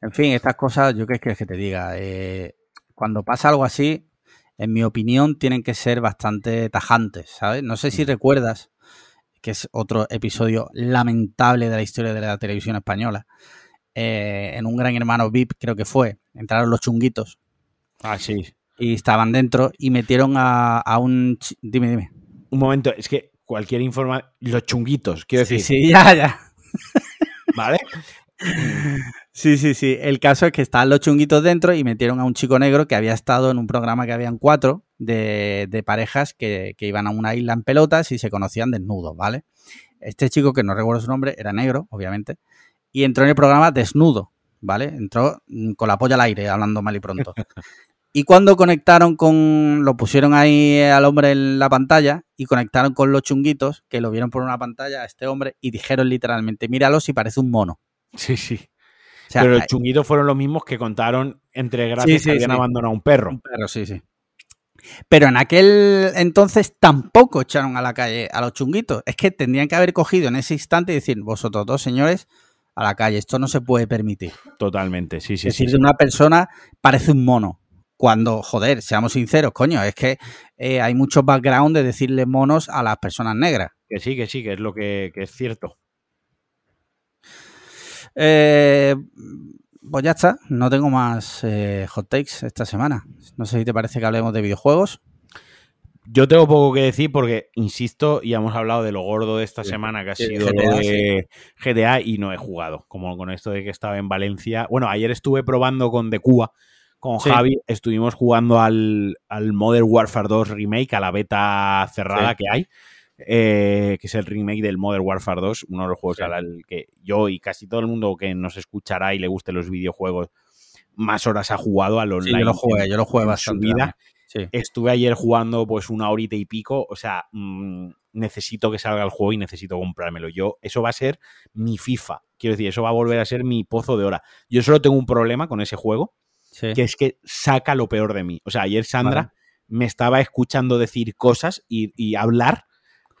En fin, estas cosas, yo qué quieres que te diga. Eh, cuando pasa algo así, en mi opinión, tienen que ser bastante tajantes, ¿sabes? No sé si recuerdas, que es otro episodio lamentable de la historia de la televisión española. eh, en un gran hermano VIP, creo que fue, entraron los chunguitos Ah, sí. y estaban dentro y metieron a, a un... Dime, dime. Un momento, es que cualquier informa... Los chunguitos, quiero Sí, decir, sí, [LAUGHS] ya, ya. ¿vale? Sí, sí, sí. El caso es que estaban los chunguitos dentro y metieron a un chico negro que había estado en un programa que habían cuatro de, de parejas que, que iban a una isla en pelotas y se conocían desnudos, ¿vale? Este chico, que no recuerdo su nombre, era negro, obviamente, y entró en el programa desnudo, ¿vale? Entró mm, con la polla al aire, hablando mal y pronto. [LAUGHS] Y cuando conectaron con. Lo pusieron ahí al hombre en la pantalla y conectaron con los chunguitos, que lo vieron por una pantalla a este hombre y dijeron literalmente: Míralo si parece un mono. Sí, sí. O sea, Pero los chunguitos fueron los mismos que contaron entre gracias Sí, sí, que habían sí. abandonado a un perro. Un perro, sí, sí. Pero en aquel entonces tampoco echaron a la calle a los chunguitos. Es que tendrían que haber cogido en ese instante y decir, vosotros dos señores, a la calle, esto no se puede permitir. Totalmente, sí, sí, es sí. decir, de una persona parece un mono. Cuando, joder, seamos sinceros, coño, es que eh, hay mucho background de decirle monos a las personas negras. Que sí, que sí, que es lo que, que es cierto. Eh, pues ya está, no tengo más eh, hot takes esta semana. No sé si te parece que hablemos de videojuegos. Yo tengo poco que decir porque, insisto, y hemos hablado de lo gordo de esta Sí. semana, que ha Sí, sido GTA, lo de GTA, y no he jugado. Como con esto de que estaba en Valencia. Bueno, ayer estuve probando con The Cuba, con Sí. Javi, estuvimos jugando al, al Modern Warfare 2 Remake, a la beta cerrada Sí. que hay. Eh, que es el remake del Modern Warfare 2, uno de los juegos Sí. al que yo y casi todo el mundo que nos escuchará y le gusten los videojuegos más horas ha jugado al Sí, online yo lo jugué, yo lo jugué bastante. su vida. Sí. Estuve ayer jugando pues una horita y pico, o sea, mm, necesito que salga el juego y necesito comprármelo. Yo, eso va a ser mi FIFA. Quiero decir, eso va a volver a ser mi pozo de hora. Yo solo tengo un problema con ese juego, Sí. que es que saca lo peor de mí. O sea, ayer Sandra Vale. me estaba escuchando decir cosas y, y hablar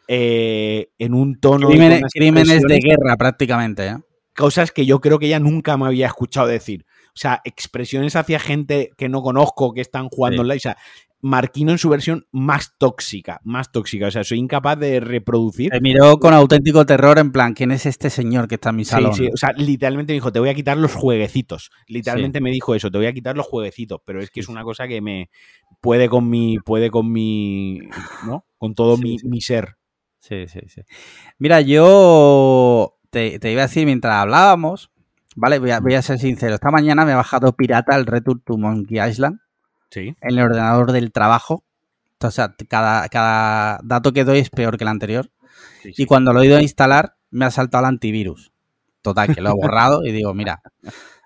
eh, en un tono... Crímenes, unas crímenes de guerra prácticamente. ¿eh? cosas que yo creo que ella nunca me había escuchado decir. O sea, expresiones hacia gente que no conozco, que están jugando Sí. online. O sea, Marquino en su versión más tóxica, más tóxica. O sea, soy incapaz de reproducir. Te miró con auténtico terror en plan, ¿quién es este señor que está en mi Sí, salón? sí, o sea, literalmente me dijo, te voy a quitar los jueguecitos. Literalmente me dijo eso, te voy a quitar los jueguecitos. Pero es que es una cosa que me puede con mi, puede con mi, ¿no? Con todo Sí, mi, sí. mi ser. Sí, sí, sí. Mira, yo te, te iba a decir mientras hablábamos, ¿vale? Voy a, voy a ser sincero. Esta mañana me ha bajado pirata el Return to Monkey Island Sí. en el ordenador del trabajo. O sea, cada, cada dato que doy es peor que el anterior. sí, sí. Y cuando lo he ido a instalar, me ha saltado el antivirus. Total, que lo he borrado y digo, mira,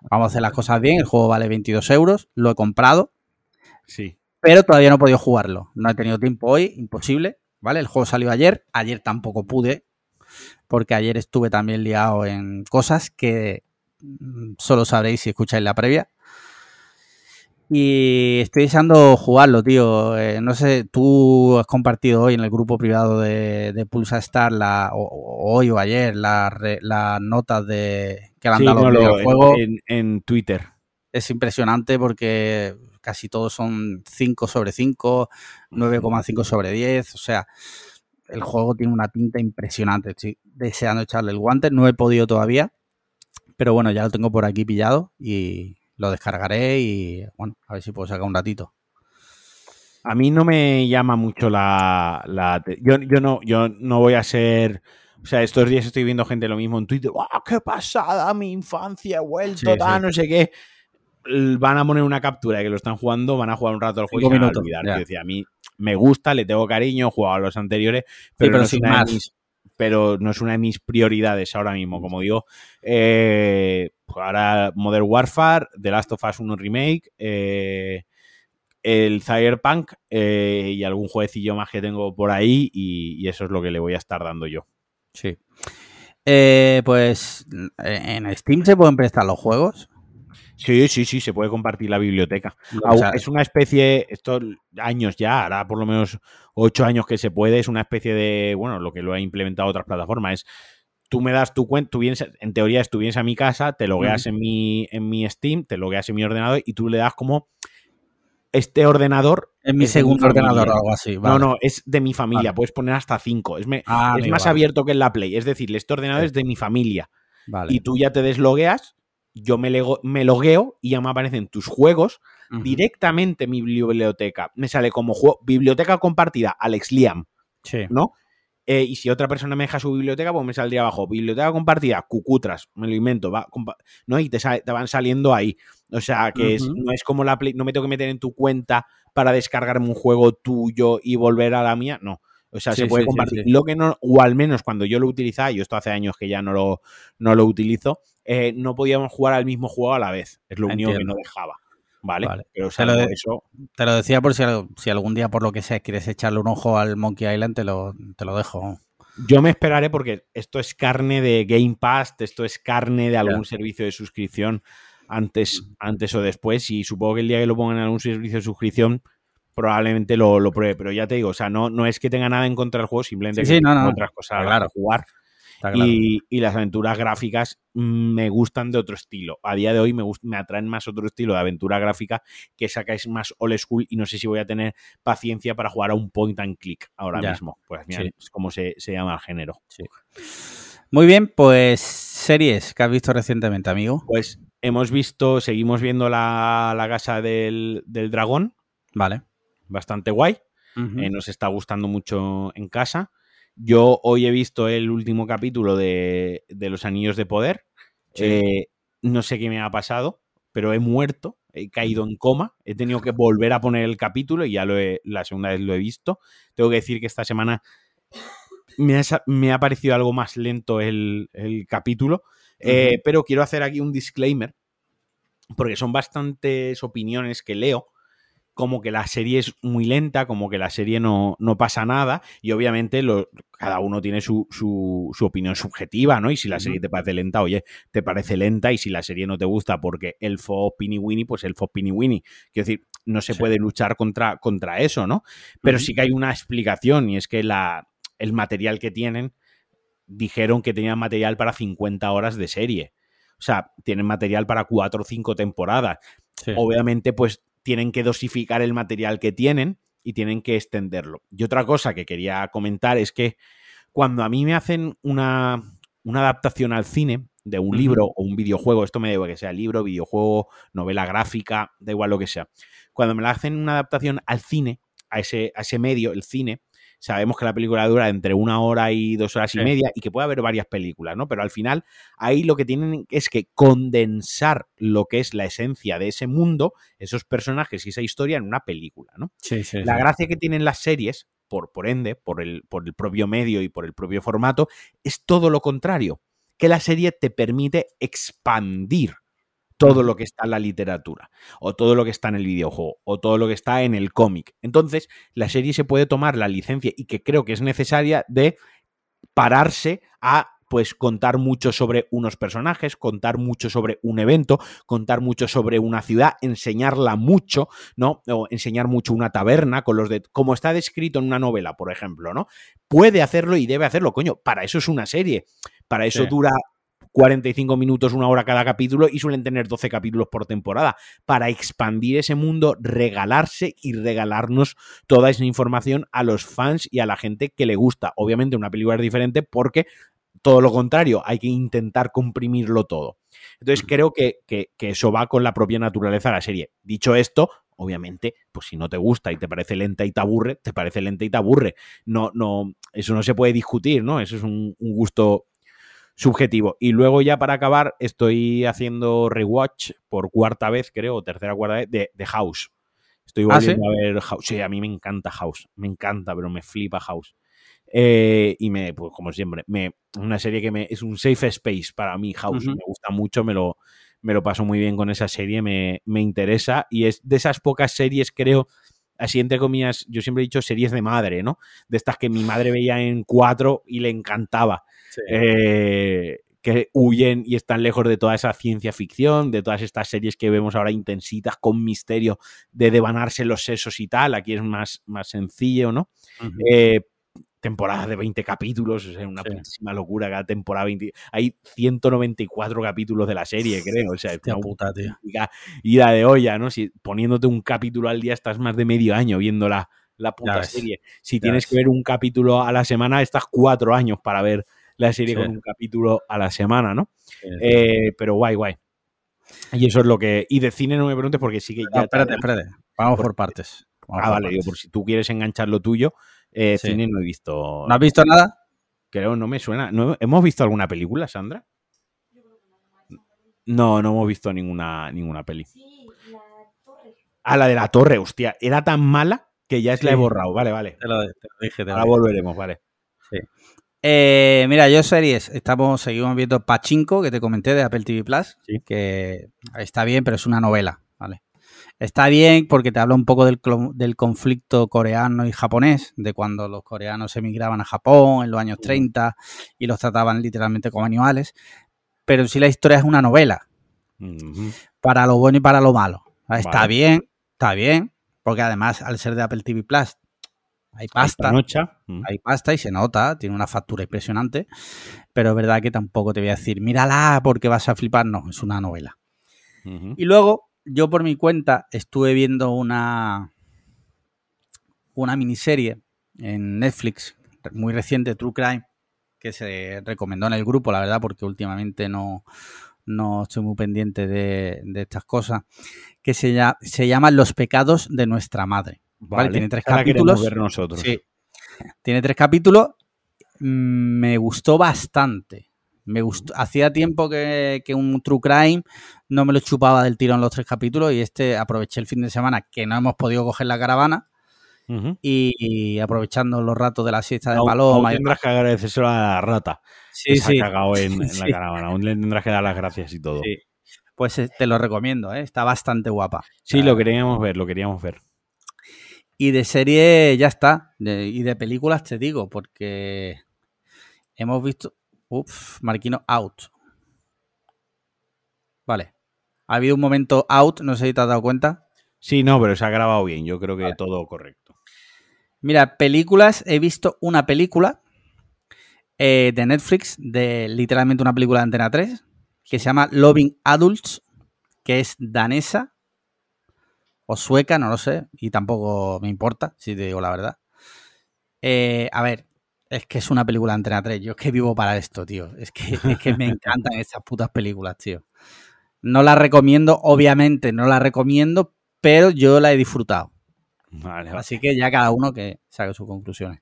vamos a hacer las cosas bien. El juego vale 22 euros, lo he comprado, Sí. pero todavía no he podido jugarlo. No he tenido tiempo hoy, imposible, ¿vale? El juego salió ayer, ayer tampoco pude, porque ayer estuve también liado en cosas que mm, solo sabréis si escucháis la previa. Y estoy deseando jugarlo, tío. Eh, no sé, tú has compartido hoy en el grupo privado de, de Pulsa Star, la, o, o hoy o ayer, la las notas de que le han Sí, dado no, los lo- videojuegos en, en Twitter. es impresionante porque casi todos son 5 sobre 5, 9,5 sobre 10. O sea, el juego tiene una pinta impresionante. Estoy deseando echarle el guante. No he podido todavía, pero bueno, ya lo tengo por aquí pillado y lo descargaré y bueno, a ver si puedo sacar un ratito. A mí no me llama mucho la. la yo, yo, no, yo no voy a ser O sea, estos días estoy viendo gente lo mismo en Twitter. ¡Wow, qué pasada! Mi infancia, he vuelto, sí. no sé qué. Van a poner una captura de que lo están jugando, van a jugar un rato al juego y van a olvidar. a mí me gusta, le tengo cariño, he jugado a los anteriores, pero, pero no es sin una más. de mis pero no es una de mis prioridades ahora mismo. Como digo, eh, pues ahora Modern Warfare, The Last of Us 1 Remake, eh, el Cyberpunk eh, y algún jueguecillo más que tengo por ahí y, y eso es lo que le voy a estar dando yo. Sí. Eh, pues en Steam se pueden prestar los juegos. Sí, sí, sí, se puede compartir la biblioteca. O Au- sea, es una especie, estos años ya, hará por lo menos ocho años que se puede, es una especie de, bueno, lo que lo ha implementado otras plataformas, es tú me das tu cuenta, tú vienes, en teoría es tú vienes a mi casa, te logueas en, mi, en mi Steam, te logueas en mi ordenador y tú le das como este ordenador. en mi es de mi segundo ordenador o algo así. No, vale. no, es de mi familia, Vale. puedes poner hasta cinco. Es, me- Ah, es más vale. abierto que en la Play, es decir, este ordenador Sí. es de mi familia y tú ya te deslogueas, yo me, lego- me logueo y ya me aparecen tus juegos directamente en mi biblioteca. Me sale como juego, biblioteca compartida, Alex Liam, Sí. ¿no? Eh, y si otra persona me deja su biblioteca, pues me saldría abajo. Biblioteca compartida, cucutras, me lo invento, va, ¿no? Y te, sale- te van saliendo ahí. O sea, que es- no es como la Play, no me tengo que meter en tu cuenta para descargarme un juego tuyo y volver a la mía, no. O sea, Sí, se puede sí, compartir. sí. Lo que no, o al menos cuando yo lo utilizaba, yo esto hace años que ya no lo, no lo utilizo, eh, no podíamos jugar al mismo juego a la vez. Es lo único que no dejaba. ¿Vale? Vale. Pero Se lo salvo de- eso, Te lo decía por si, si algún día, por lo que sea, quieres echarle un ojo al Monkey Island, te lo, te lo dejo. Yo me esperaré porque esto es carne de Game Pass, esto es carne de algún servicio de suscripción antes, antes o después. Y supongo que el día que lo pongan en algún servicio de suscripción, probablemente lo, lo pruebe. Pero ya te digo, o sea, no, no es que tenga nada en contra del juego, simplemente Sí, que sí, no, tengo no. otras cosas a claro. jugar. Claro. Y, y las aventuras gráficas mm, me gustan de otro estilo. A día de hoy me, me atraen más otro estilo de aventura gráfica que esa que es más old school y no sé si voy a tener paciencia para jugar a un point and click ahora Ya. mismo. Pues mira, Sí. es como se, se llama el género. Muy bien, pues series que has visto recientemente, amigo. Pues hemos visto, seguimos viendo la, la casa del, del dragón, Vale. bastante guay. Eh, nos está gustando mucho en casa. Yo hoy he visto el último capítulo de, de Los Anillos de Poder. Sí. Eh, no sé qué me ha pasado, pero he muerto, he caído en coma. He tenido que volver a poner el capítulo y ya lo he- la segunda vez lo he visto. Tengo que decir que esta semana me ha, me ha parecido algo más lento el, el capítulo. Eh. Pero quiero hacer aquí un disclaimer, porque son bastantes opiniones que leo como que la serie es muy lenta, como que la serie no, no pasa nada, y obviamente lo- cada uno tiene su, su- su opinión subjetiva, ¿no? Y si la serie te parece lenta, oye, te parece lenta, y si la serie no te gusta porque elfo pini winnie, pues elfo pini winnie. Quiero decir, no se Sí. puede luchar contra, contra eso, ¿no? Pero sí que hay una explicación, y es que la, el material que tienen, dijeron que tenían material para 50 horas de serie. O sea, tienen material para 4 o 5 temporadas Sí. obviamente pues tienen que dosificar el material que tienen y tienen que extenderlo. Y otra cosa que quería comentar es que cuando a mí me hacen una, una adaptación al cine de un libro o un videojuego, esto me da igual que sea libro, videojuego, novela gráfica, da igual lo que sea. Cuando me la hacen una adaptación al cine, a ese, a ese medio, el cine, sabemos que la película dura entre una hora y dos horas Sí. y media y que puede haber varias películas, ¿no? Pero al final ahí lo que tienen es que condensar lo que es la esencia de ese mundo, esos personajes y esa historia en una película, ¿no? Sí, sí, La gracia que tienen las series, por, por ende, por el, por el propio medio y por el propio formato, es todo lo contrario, que la serie te permite expandir todo lo que está en la literatura, o todo lo que está en el videojuego, o todo lo que está en el cómic. Entonces, la serie se puede tomar la licencia, y que creo que es necesaria, de pararse a pues contar mucho sobre unos personajes, contar mucho sobre un evento, contar mucho sobre una ciudad, enseñarla mucho, ¿no? O enseñar mucho una taberna con los de como está descrito en una novela, por ejemplo, ¿no? Puede hacerlo y debe hacerlo, coño, para eso es una serie. Para eso Sí. dura 45 minutos, una hora cada capítulo y suelen tener 12 capítulos por temporada para expandir ese mundo, regalarse y regalarnos toda esa información a los fans y a la gente que le gusta. Obviamente una película es diferente porque todo lo contrario, hay que intentar comprimirlo todo. Entonces creo que, que- eso va con la propia naturaleza de la serie. Dicho esto, obviamente, pues si no te gusta y te parece lenta y te aburre, te parece lenta y te aburre. No, no, eso no se puede discutir, ¿no? Eso es un gusto subjetivo. Y luego ya para acabar, estoy haciendo rewatch por cuarta vez, creo, o tercera cuarta vez, de, de House. Estoy ¿Ah, sí? volviendo a ver House. Sí, a mí me encanta House. Me encanta, pero me flipa House. Eh, y me, pues como siempre, me, una serie que me, es un safe space para mí, House. Me gusta mucho, me lo, me lo paso muy bien con esa serie, me, me interesa. Y es de esas pocas series, creo, así entre comillas, yo siempre he dicho series de madre, ¿no? De estas que mi madre veía en cuatro y le encantaba. Eh, que huyen y están lejos de toda esa ciencia ficción, de todas estas series que vemos ahora intensitas con misterio de devanarse los sesos y tal. Aquí es más, más sencillo, ¿no? Eh, temporadas de 20 capítulos, o sea, una Sí. locura cada temporada. 20 hay 194 capítulos de la serie, creo. O sea, es una puta, tío. ida de olla, ¿no? Si poniéndote un capítulo al día estás más de medio año viendo la, la puta serie. Si tienes ves. que ver un capítulo a la semana, estás cuatro años para ver la serie Sí. con un capítulo a la semana, ¿no? Sí. Eh, pero guay, guay. Y eso es lo que. Y de cine no me preguntes porque sí que No, ya. te espérate, espérate. Vamos por partes. Vamos Ah, por vale, digo, partes. por si tú quieres enganchar lo tuyo, eh, Sí. cine no he visto. ¿No has visto nada? Creo, no me suena. ¿No- ¿Hemos visto alguna película, Sandra? No, no hemos visto ninguna, ninguna peli. Sí, la torre. Ah, la de la torre, hostia. Era tan mala que ya la he Sí. borrado. Vale, vale. Te lo, te lo dije, te lo Ahora volveremos, vale. Eh, mira, yo series, estamos, seguimos viendo Pachinko, que te comenté de Apple TV Plus, Sí. que está bien, pero es una novela, ¿vale? Está bien porque te habla un poco del, conflicto coreano y japonés, de cuando los coreanos emigraban a Japón en los años 30 y los trataban literalmente como animales, pero sí la historia es una novela, para lo bueno y para lo malo. Está Vale. bien, está bien, porque además al ser de Apple TV Plus hay pasta. Hay pasta y se nota, tiene una factura impresionante, pero es verdad que tampoco te voy a decir, mírala porque vas a flipar, no, es una novela. Y luego, yo por mi cuenta estuve viendo una, una miniserie en Netflix, muy reciente, True Crime, que se recomendó en el grupo, la verdad, porque últimamente no, no estoy muy pendiente de, de estas cosas, que se, llama, se llama Los pecados de nuestra madre. Vale, tiene tres capítulos. ver nosotros. Sí. Tiene tres capítulos. Mm, Me gustó bastante. Me gustó. Hacía tiempo que, que un True Crime no me lo chupaba del tirón los tres capítulos y este aproveché el fin de semana que no hemos podido coger la caravana y, y aprovechando los ratos de la siesta de paloma. y tendrás que agradecérselo a la rata. Sí, que se sí. ha cagado en, [LAUGHS] en la Sí. caravana. Aún le tendrás que dar las gracias y todo. Sí, Sí. Pues eh, te lo recomiendo, ¿eh? está bastante guapa. lo queríamos ver, lo queríamos ver. Y de serie ya está. De- y de películas te digo, porque hemos visto. Uf, Marquino out. Vale. Ha habido un momento out, no sé si te has dado cuenta. Sí, no, pero se ha grabado bien. Yo creo que Vale. todo correcto. Mira, películas, he visto una película eh, de Netflix, de literalmente una película de Antena 3, que se llama Loving Adults, que es danesa o sueca, no lo sé, y tampoco me importa, si te digo la verdad. Eh, a ver, es que es una película Antena 3, yo es que vivo para esto, tío. Es que, es que me encantan estas putas películas, tío. No la recomiendo, obviamente no la recomiendo, pero yo la he disfrutado. Vale, vale. Así que ya cada uno que saque sus conclusiones.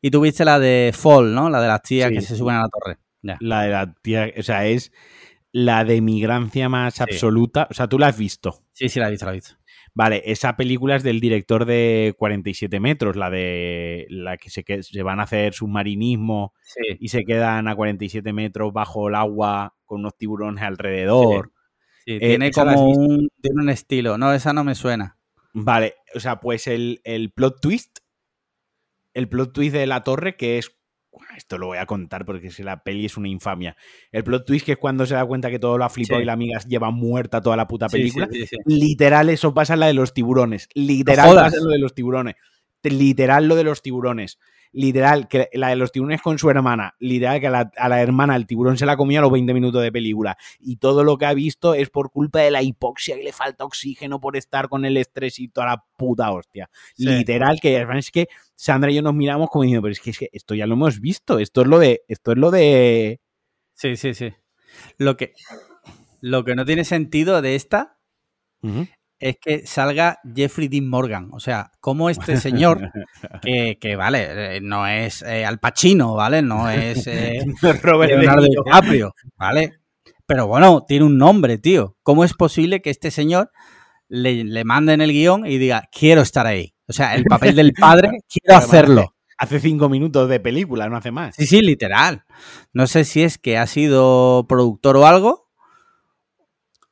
Y tuviste la de Fall, ¿no? La de las tías Sí. que se suben a la torre. Ya. La de la tía, o sea, es la de migrancia más absoluta. O sea, tú la has visto. Sí, sí, la he visto, la he visto. Vale, esa película es del director de 47 metros, la de la que se, que se van a hacer submarinismo Sí. y se quedan a 47 metros bajo el agua con unos tiburones alrededor. Sí, Eh, tiene ¿esa la has como un, tiene un estilo. No, esa no me suena. Vale, o sea, pues el, el plot twist, el plot twist de la torre, que es. Esto lo voy a contar porque si la peli es una infamia. El plot twist, que es cuando se da cuenta que todo lo ha flipado Sí. y la amiga lleva muerta toda la puta película. Sí, sí. Literal, eso pasa en la de los tiburones. Literal, pasa en lo de los tiburones. Te- Literal, lo de los tiburones. Literal, que la de los tiburones con su hermana. Literal, que a la, a la hermana el tiburón se la comía a los 20 minutos de película. Y todo lo que ha visto es por culpa de la hipoxia que le falta oxígeno por estar con el estrés y toda la puta hostia. Sí. Literal, que es que Sandra y yo nos miramos como diciendo, pero es que, es que esto ya lo hemos visto. Esto es lo de. Esto es lo de. Sí, sí, sí. Lo que, lo que no tiene sentido de esta. Es que salga Jeffrey Dean Morgan. O sea, como este señor, [LAUGHS] que, que, vale, eh, no es eh, Al Pacino, ¿vale? No es eh, [LAUGHS] Robert Leonardo. DiCaprio, ¿vale? Pero bueno, tiene un nombre, tío. ¿Cómo es posible que este señor le, le mande en el guion y diga, quiero estar ahí? O sea, el papel del padre, [LAUGHS] quiero hacerlo. Hace cinco minutos de película, no hace más. Sí, sí, literal. No sé si es que ha sido productor o algo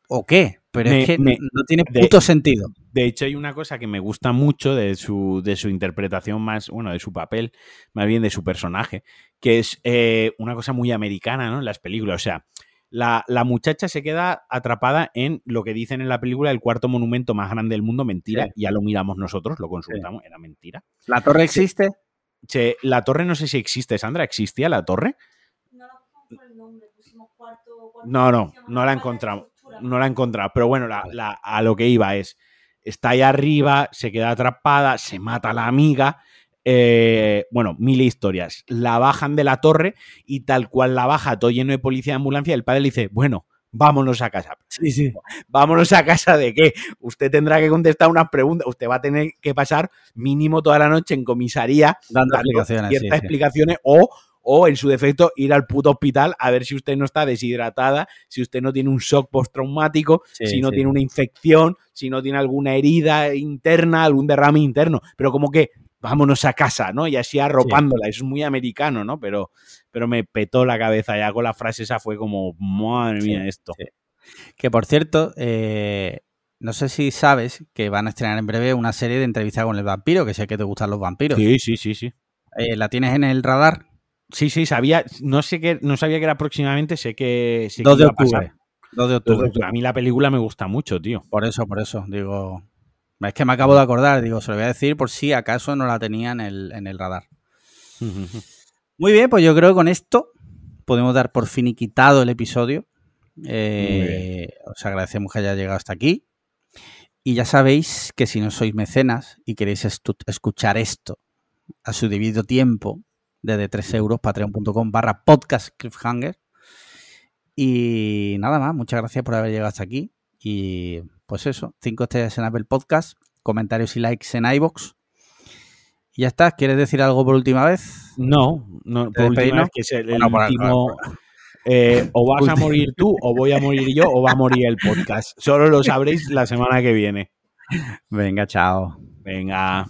o qué, pero Me- es que me- no tiene de- puto sentido. De hecho, hay una cosa que me gusta mucho de su, de su interpretación más, bueno, de su papel, más bien de su personaje, que es eh, una cosa muy americana, ¿no? En las películas. O sea, la, la muchacha se queda atrapada en lo que dicen en la película el cuarto monumento más grande del mundo, mentira. Sí. Ya lo miramos nosotros, lo consultamos, era mentira. ¿La torre existe? Che, la torre no sé si existe, Sandra, ¿existía la torre? No la buscamos por el nombre, pusimos cuarto. cuarto No, no, la encontramos. No la he encontrado. Pero bueno, la- la- a lo que iba es, está ahí arriba, se queda atrapada, se mata a la amiga. eh, bueno, mil historias. La bajan de la torre y tal cual la baja, todo lleno de policía de ambulancia, el padre le dice, bueno, vámonos a casa. Sí, sí. [LAUGHS] Vámonos a casa de qué? Usted tendrá que contestar unas preguntas. Usted va a tener que pasar mínimo toda la noche en comisaría Dando dando explicaciones. ciertas sí. explicaciones o, o, en su defecto, ir al puto hospital a ver si usted no está deshidratada, si usted no tiene un shock postraumático, Sí, si no sí. tiene una infección, si no tiene alguna herida interna, algún derrame interno. Pero como que vámonos a casa, ¿no? Y así arropándola. Eso es muy americano, ¿no? Pero, pero me petó la cabeza ya con la frase esa, fue como, madre Sí, mía, esto. sí. Que por cierto, eh, no sé si sabes que van a estrenar en breve una serie de entrevistas con el vampiro, que sé que te gustan los vampiros. Sí, sí, sí, sí. Eh, ¿La tienes en el radar? Sí, sí, sabía, no sé que, no sabía que era próximamente, sé que, sé que 2 de iba a pasar. octubre. 2 de 2 de octubre. octubre. A mí la película me gusta mucho, tío. Por eso, por eso. Digo, es que me acabo de acordar. Digo, se lo voy a decir por si acaso no la tenía en el, en el radar. [LAUGHS] Muy bien, pues yo creo que con esto podemos dar por finiquitado el episodio. Eh, os agradecemos que haya llegado hasta aquí. Y ya sabéis que si no sois mecenas y queréis escuchar esto a su debido tiempo, desde 3 euros, patreon.com barra podcast cliffhanger. Y nada más, muchas gracias por haber llegado hasta aquí. Y pues eso, 5 estrellas en Apple Podcast, comentarios y likes en iBox. Y ya está, ¿quieres decir algo por última vez? No, no, por última despedirnos? vez que es el, el Bueno, para- último. eh, o vas a morir tú, o voy a morir yo, o va a morir el podcast. Solo lo sabréis la semana que viene. Venga, chao. Venga.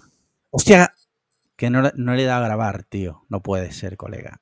Hostia, que no, no le dado a grabar, tío. No puede ser, colega.